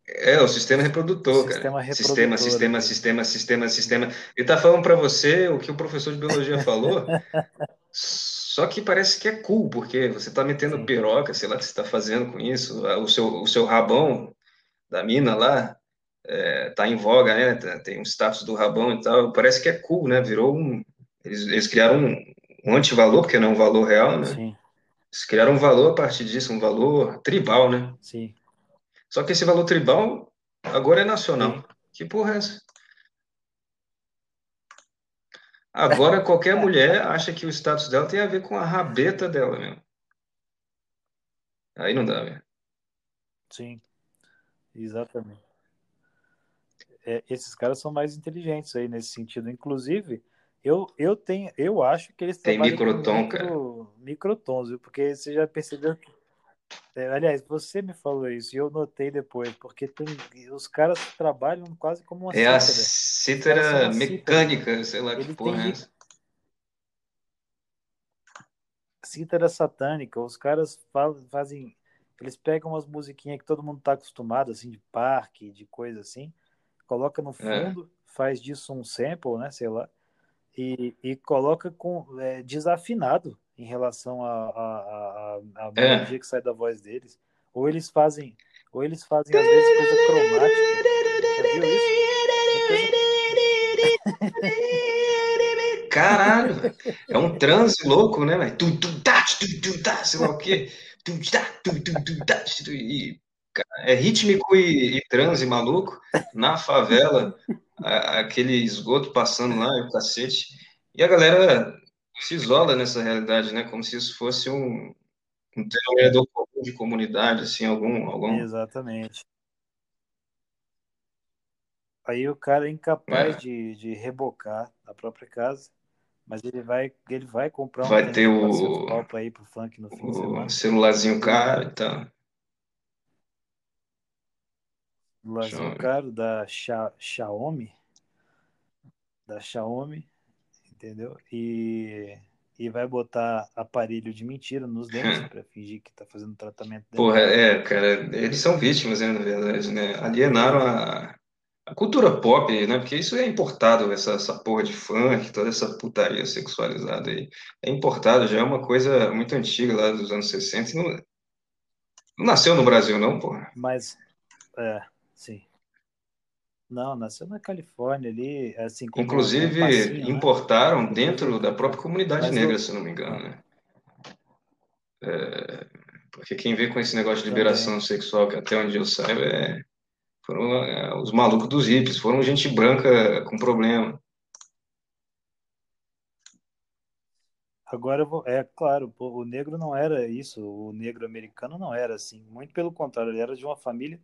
Speaker 3: É, o sistema reprodutor, cara.
Speaker 2: Sistema
Speaker 3: Sistema,
Speaker 2: reprodutor,
Speaker 3: sistema,
Speaker 2: né?
Speaker 3: sistema, sistema, sistema. Ele tá falando pra você o que o professor de biologia falou, só que parece que é cool, porque você tá metendo piroca, sei lá o que você tá fazendo com isso, o seu, o seu rabão da mina lá, é, tá em voga, né? Tá- Tem um status do rabão e tal, parece que é cool, né? Virou um... Eles, eles criaram um, um antivalor, porque não é um valor real, né?
Speaker 2: Sim,
Speaker 3: Eles criaram um valor a partir disso, um valor tribal, né?
Speaker 2: sim.
Speaker 3: Só que esse valor tribal agora é nacional.
Speaker 2: Sim.
Speaker 3: Que porra é essa? Agora qualquer mulher acha que o status dela tem a ver com a rabeta dela mesmo. Aí não dá, velho.
Speaker 2: Sim, exatamente. É, esses caras são mais inteligentes aí nesse sentido. Inclusive, eu, eu tenho, eu acho que eles
Speaker 3: Tem microtom, cara.
Speaker 2: micro, microtons, viu? Porque você já percebeu que. É, aliás, você me falou isso e eu notei depois, porque tem, os caras trabalham quase como uma
Speaker 3: É a
Speaker 2: cítara. São
Speaker 3: cítara
Speaker 2: cítara.
Speaker 3: mecânica, sei lá que
Speaker 2: Ele
Speaker 3: porra
Speaker 2: tem
Speaker 3: é essa.
Speaker 2: cítara satânica. Os caras fa- fazem. Eles pegam umas musiquinhas que todo mundo tá acostumado, assim, de parque, de coisa assim, coloca no
Speaker 3: É.
Speaker 2: fundo, faz disso um sample, né? Sei lá. E, e coloca com é, desafinado em relação à a, a, a,
Speaker 3: É.
Speaker 2: melodia que sai da voz deles. Ou eles fazem, ou eles fazem às vezes coisa cromática. Já viu isso? Tem coisa-
Speaker 3: Caralho, é um transe louco, né, velho? Tu, tu, tá, tu, tu, tá, sei lá o quê. Tu, tá, tu, tu, tu, tá, tu, e, é rítmico e, e transe maluco na favela, a- aquele esgoto passando lá, o cacete. E a galera se isola nessa realidade, né? Como se isso fosse um, um denominador comum de comunidade, assim, algum, algum...
Speaker 2: Exatamente. Aí o cara é incapaz
Speaker 3: É.
Speaker 2: de, de rebocar a própria casa, mas ele vai, ele vai comprar um
Speaker 3: Vai ter
Speaker 2: de
Speaker 3: o-
Speaker 2: 400 pau pra ir pro funk no fim de semana.
Speaker 3: o celularzinho caro e tal.
Speaker 2: O lazinho
Speaker 3: Xiaomi.
Speaker 2: caro da Xia- Xiaomi, da Xiaomi, entendeu? E, e vai botar aparelho de mentira nos dentes pra fingir que tá fazendo tratamento
Speaker 3: Porra, é, cara, eles são vítimas, né, na verdade, né? Alienaram a, a cultura pop, né? Porque isso é importado, essa, essa porra de funk, toda essa putaria sexualizada aí. É importado, já é uma coisa muito antiga lá dos anos 60. e Não, não nasceu no Brasil, não, porra.
Speaker 2: Mas, é, sim. Não, nasceu na Califórnia ali, assim, como
Speaker 3: Inclusive,
Speaker 2: um passinho, né?
Speaker 3: importaram dentro da própria comunidade
Speaker 2: Mas
Speaker 3: negra,
Speaker 2: o-
Speaker 3: se não me engano, né? É, porque quem vê com esse negócio de
Speaker 2: Também.
Speaker 3: liberação sexual, que até onde eu saiba, é, foram é, os malucos dos hippies, foram gente branca com problema.
Speaker 2: Agora, eu vou- é claro, o negro não era isso, o negro americano não era assim, muito pelo contrário, ele era de uma família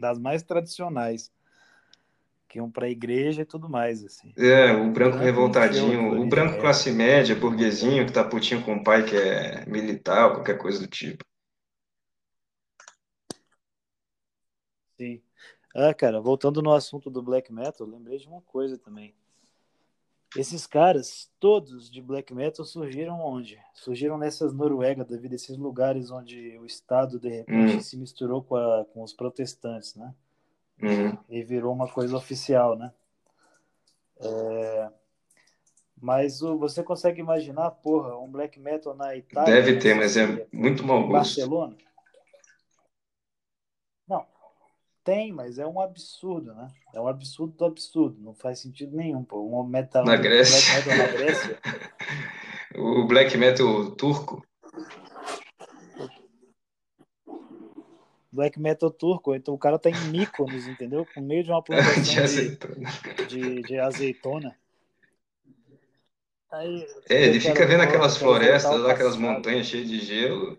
Speaker 2: das mais tradicionais, que iam para a igreja e tudo mais, assim.
Speaker 3: É, o branco revoltadinho, o branco
Speaker 2: dela.
Speaker 3: classe média, burguesinho, que tá putinho com o pai que é militar ou qualquer coisa do tipo.
Speaker 2: Sim. Ah, cara, voltando no assunto do black metal, lembrei de uma coisa também. Esses caras, todos de black metal, surgiram onde? Surgiram nessas Noruega da vida, esses lugares onde o Estado, de repente,
Speaker 3: Hum.
Speaker 2: se misturou com, a- com os protestantes, né?
Speaker 3: Uhum.
Speaker 2: E virou uma coisa oficial, né? É, Mas o- você consegue imaginar, porra, um black metal na Itália,
Speaker 3: Deve ter, mas é muito mau gosto.
Speaker 2: Barcelona? Não, tem, mas é um absurdo, né? É um absurdo do absurdo, não faz sentido nenhum, pô. Um metal,
Speaker 3: Na
Speaker 2: um
Speaker 3: Grécia.
Speaker 2: black metal na Grécia,
Speaker 3: O black metal turco,
Speaker 2: black metal turco. Então o cara tá em Mykonos, entendeu? No meio de uma plantação
Speaker 3: De azeitona.
Speaker 2: de, de azeitona. Aí,
Speaker 3: É, ele fica vendo aquelas florestas lá, aquelas montanhas cheias de gelo.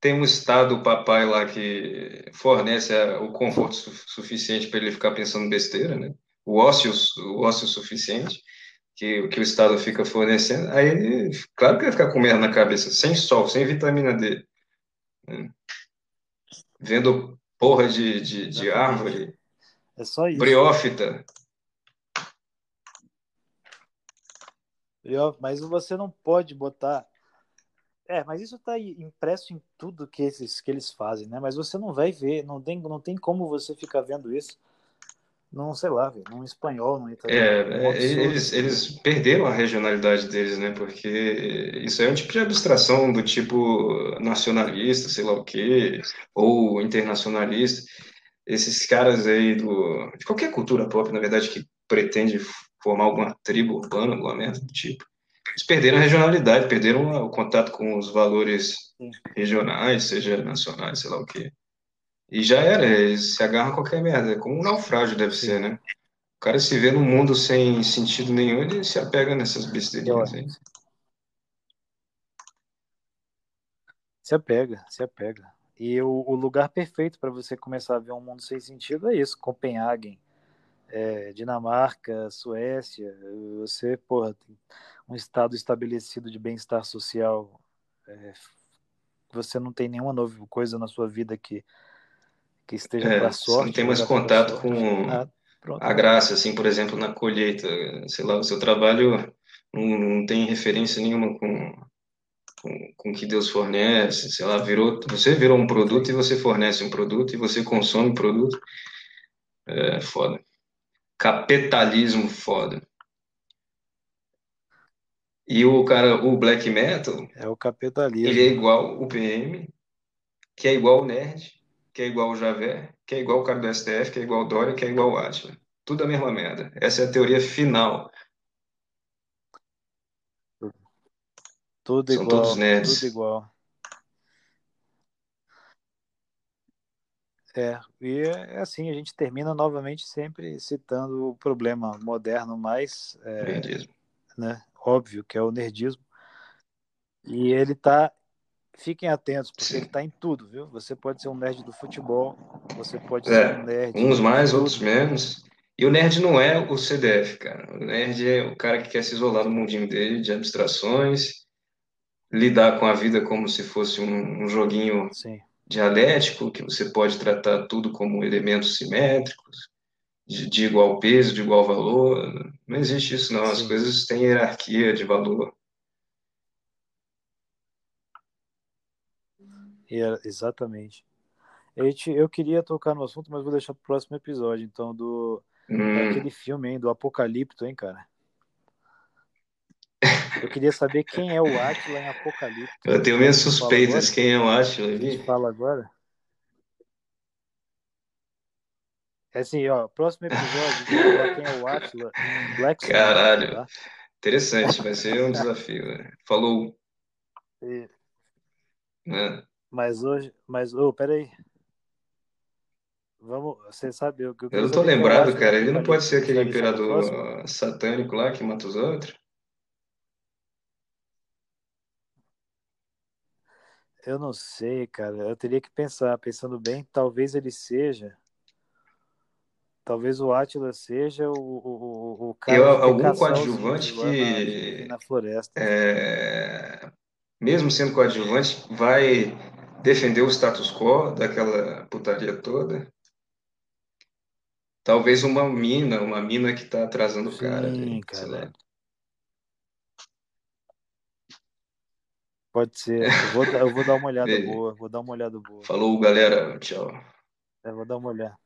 Speaker 3: Tem um estado papai lá que fornece a- o conforto su- suficiente para ele ficar pensando besteira, né? O ócio, o ócio suficiente que, que o estado fica fornecendo. Aí ele, claro que vai ficar com merda na cabeça, sem sol, sem vitamina D, né? Vendo porra de, de, de árvore,
Speaker 2: É só isso.
Speaker 3: briófita.
Speaker 2: Mas você não pode botar. É, mas isso tá aí impresso em tudo que, esses, que eles fazem, né? Mas você não vai ver, não tem, não tem como você ficar vendo isso num, sei lá, velho, num espanhol, num italiano. É um
Speaker 3: é, eles, eles perderam a regionalidade deles, né? Porque isso é um tipo de abstração do tipo nacionalista, sei lá o quê, ou internacionalista. Esses caras aí do, de qualquer cultura pop, na verdade, que pretende formar alguma tribo urbana, alguma merda do tipo, eles perderam a regionalidade, perderam o contato com os valores regionais, seja nacionais, sei lá o quê. E já era, se agarram a qualquer merda, é como um naufrágio deve
Speaker 2: Sim.
Speaker 3: ser, né? O cara se vê num mundo sem sentido nenhum, ele se apega nessas besteirinhas aí.
Speaker 2: Se apega, se apega. E o, o lugar perfeito para você começar a ver um mundo sem sentido é isso, Copenhagen, é, Dinamarca, Suécia. Você, porra, tem um estado estabelecido de bem-estar social. é, você não tem nenhuma nova coisa na sua vida que, que esteja
Speaker 3: É,
Speaker 2: para
Speaker 3: você
Speaker 2: sorte.
Speaker 3: não tem mais
Speaker 2: pra
Speaker 3: contato
Speaker 2: sorte.
Speaker 3: com.
Speaker 2: Pronto.
Speaker 3: a graça, assim, por exemplo, na colheita, sei lá, o seu trabalho não, não tem referência nenhuma com, com, que Deus fornece, sei lá, virou, você virou um produto e você fornece um produto e você consome produto. É foda. Capitalismo foda. E o cara, o black metal,
Speaker 2: É o capitalismo.
Speaker 3: ele é igual o PM, que é igual o nerd, que é igual o Javé, que é igual o cara do STF, que é igual o Dória, que é igual o Atila. Tudo a mesma merda. Essa é a teoria final.
Speaker 2: Tudo
Speaker 3: São
Speaker 2: igual,
Speaker 3: todos nerds.
Speaker 2: tudo igual. É, e é assim, a gente termina novamente sempre citando o problema moderno mais é,
Speaker 3: Nerdismo.
Speaker 2: né, óbvio, que é o nerdismo. E ele tá. Fiquem atentos, porque
Speaker 3: Sim.
Speaker 2: ele tá em tudo, viu? Você pode ser um nerd do futebol, você pode
Speaker 3: É,
Speaker 2: ser um nerd.
Speaker 3: Uns mais, outros menos. E o nerd não é o CDF, cara. O nerd é o cara que quer se isolar no mundinho dele, de abstrações, lidar com a vida como se fosse um, um joguinho
Speaker 2: Sim,
Speaker 3: dialético, que você pode tratar tudo como elementos simétricos, de, de igual peso, de igual valor. Não existe isso, não. As
Speaker 2: Sim.
Speaker 3: coisas têm hierarquia de valor.
Speaker 2: E é- exatamente. A gente, eu queria tocar no assunto, mas vou deixar pro próximo episódio, então, do
Speaker 3: Hum,
Speaker 2: daquele filme, hein, do Apocalipto, hein, cara. Eu queria saber quem é o Atila em Apocalipto.
Speaker 3: eu tenho minhas
Speaker 2: eu
Speaker 3: suspeitas.
Speaker 2: agora?
Speaker 3: Quem é o Átila
Speaker 2: A gente fala agora? É assim, ó, próximo episódio quem é o Atila em Black
Speaker 3: Caralho.
Speaker 2: tá?
Speaker 3: Interessante, vai ser um desafio. né? Falou,
Speaker 2: E-
Speaker 3: né?
Speaker 2: Mas hoje, mas, ô, peraí. Vamos, você sabe, eu, eu
Speaker 3: Eu
Speaker 2: queria
Speaker 3: não tô
Speaker 2: o
Speaker 3: lembrado, cara. Ele não pode ser aquele imperador satânico lá que mata os outros?
Speaker 2: Eu não sei, cara. Eu teria que pensar, pensando bem, talvez ele seja. Talvez o Átila seja o, o, o- o cara
Speaker 3: Eu,
Speaker 2: que
Speaker 3: algum coadjuvante
Speaker 2: na, que
Speaker 3: que,
Speaker 2: vivem na floresta.
Speaker 3: é, mesmo sendo coadjuvante, vai defender o status quo daquela putaria toda. Talvez uma mina, uma mina que tá atrasando o cara
Speaker 2: cara. Pode ser. Eu vou, dar- eu vou dar uma olhada boa. Vou dar uma olhada boa.
Speaker 3: Falou, galera. Tchau.
Speaker 2: Eu vou dar uma olhada.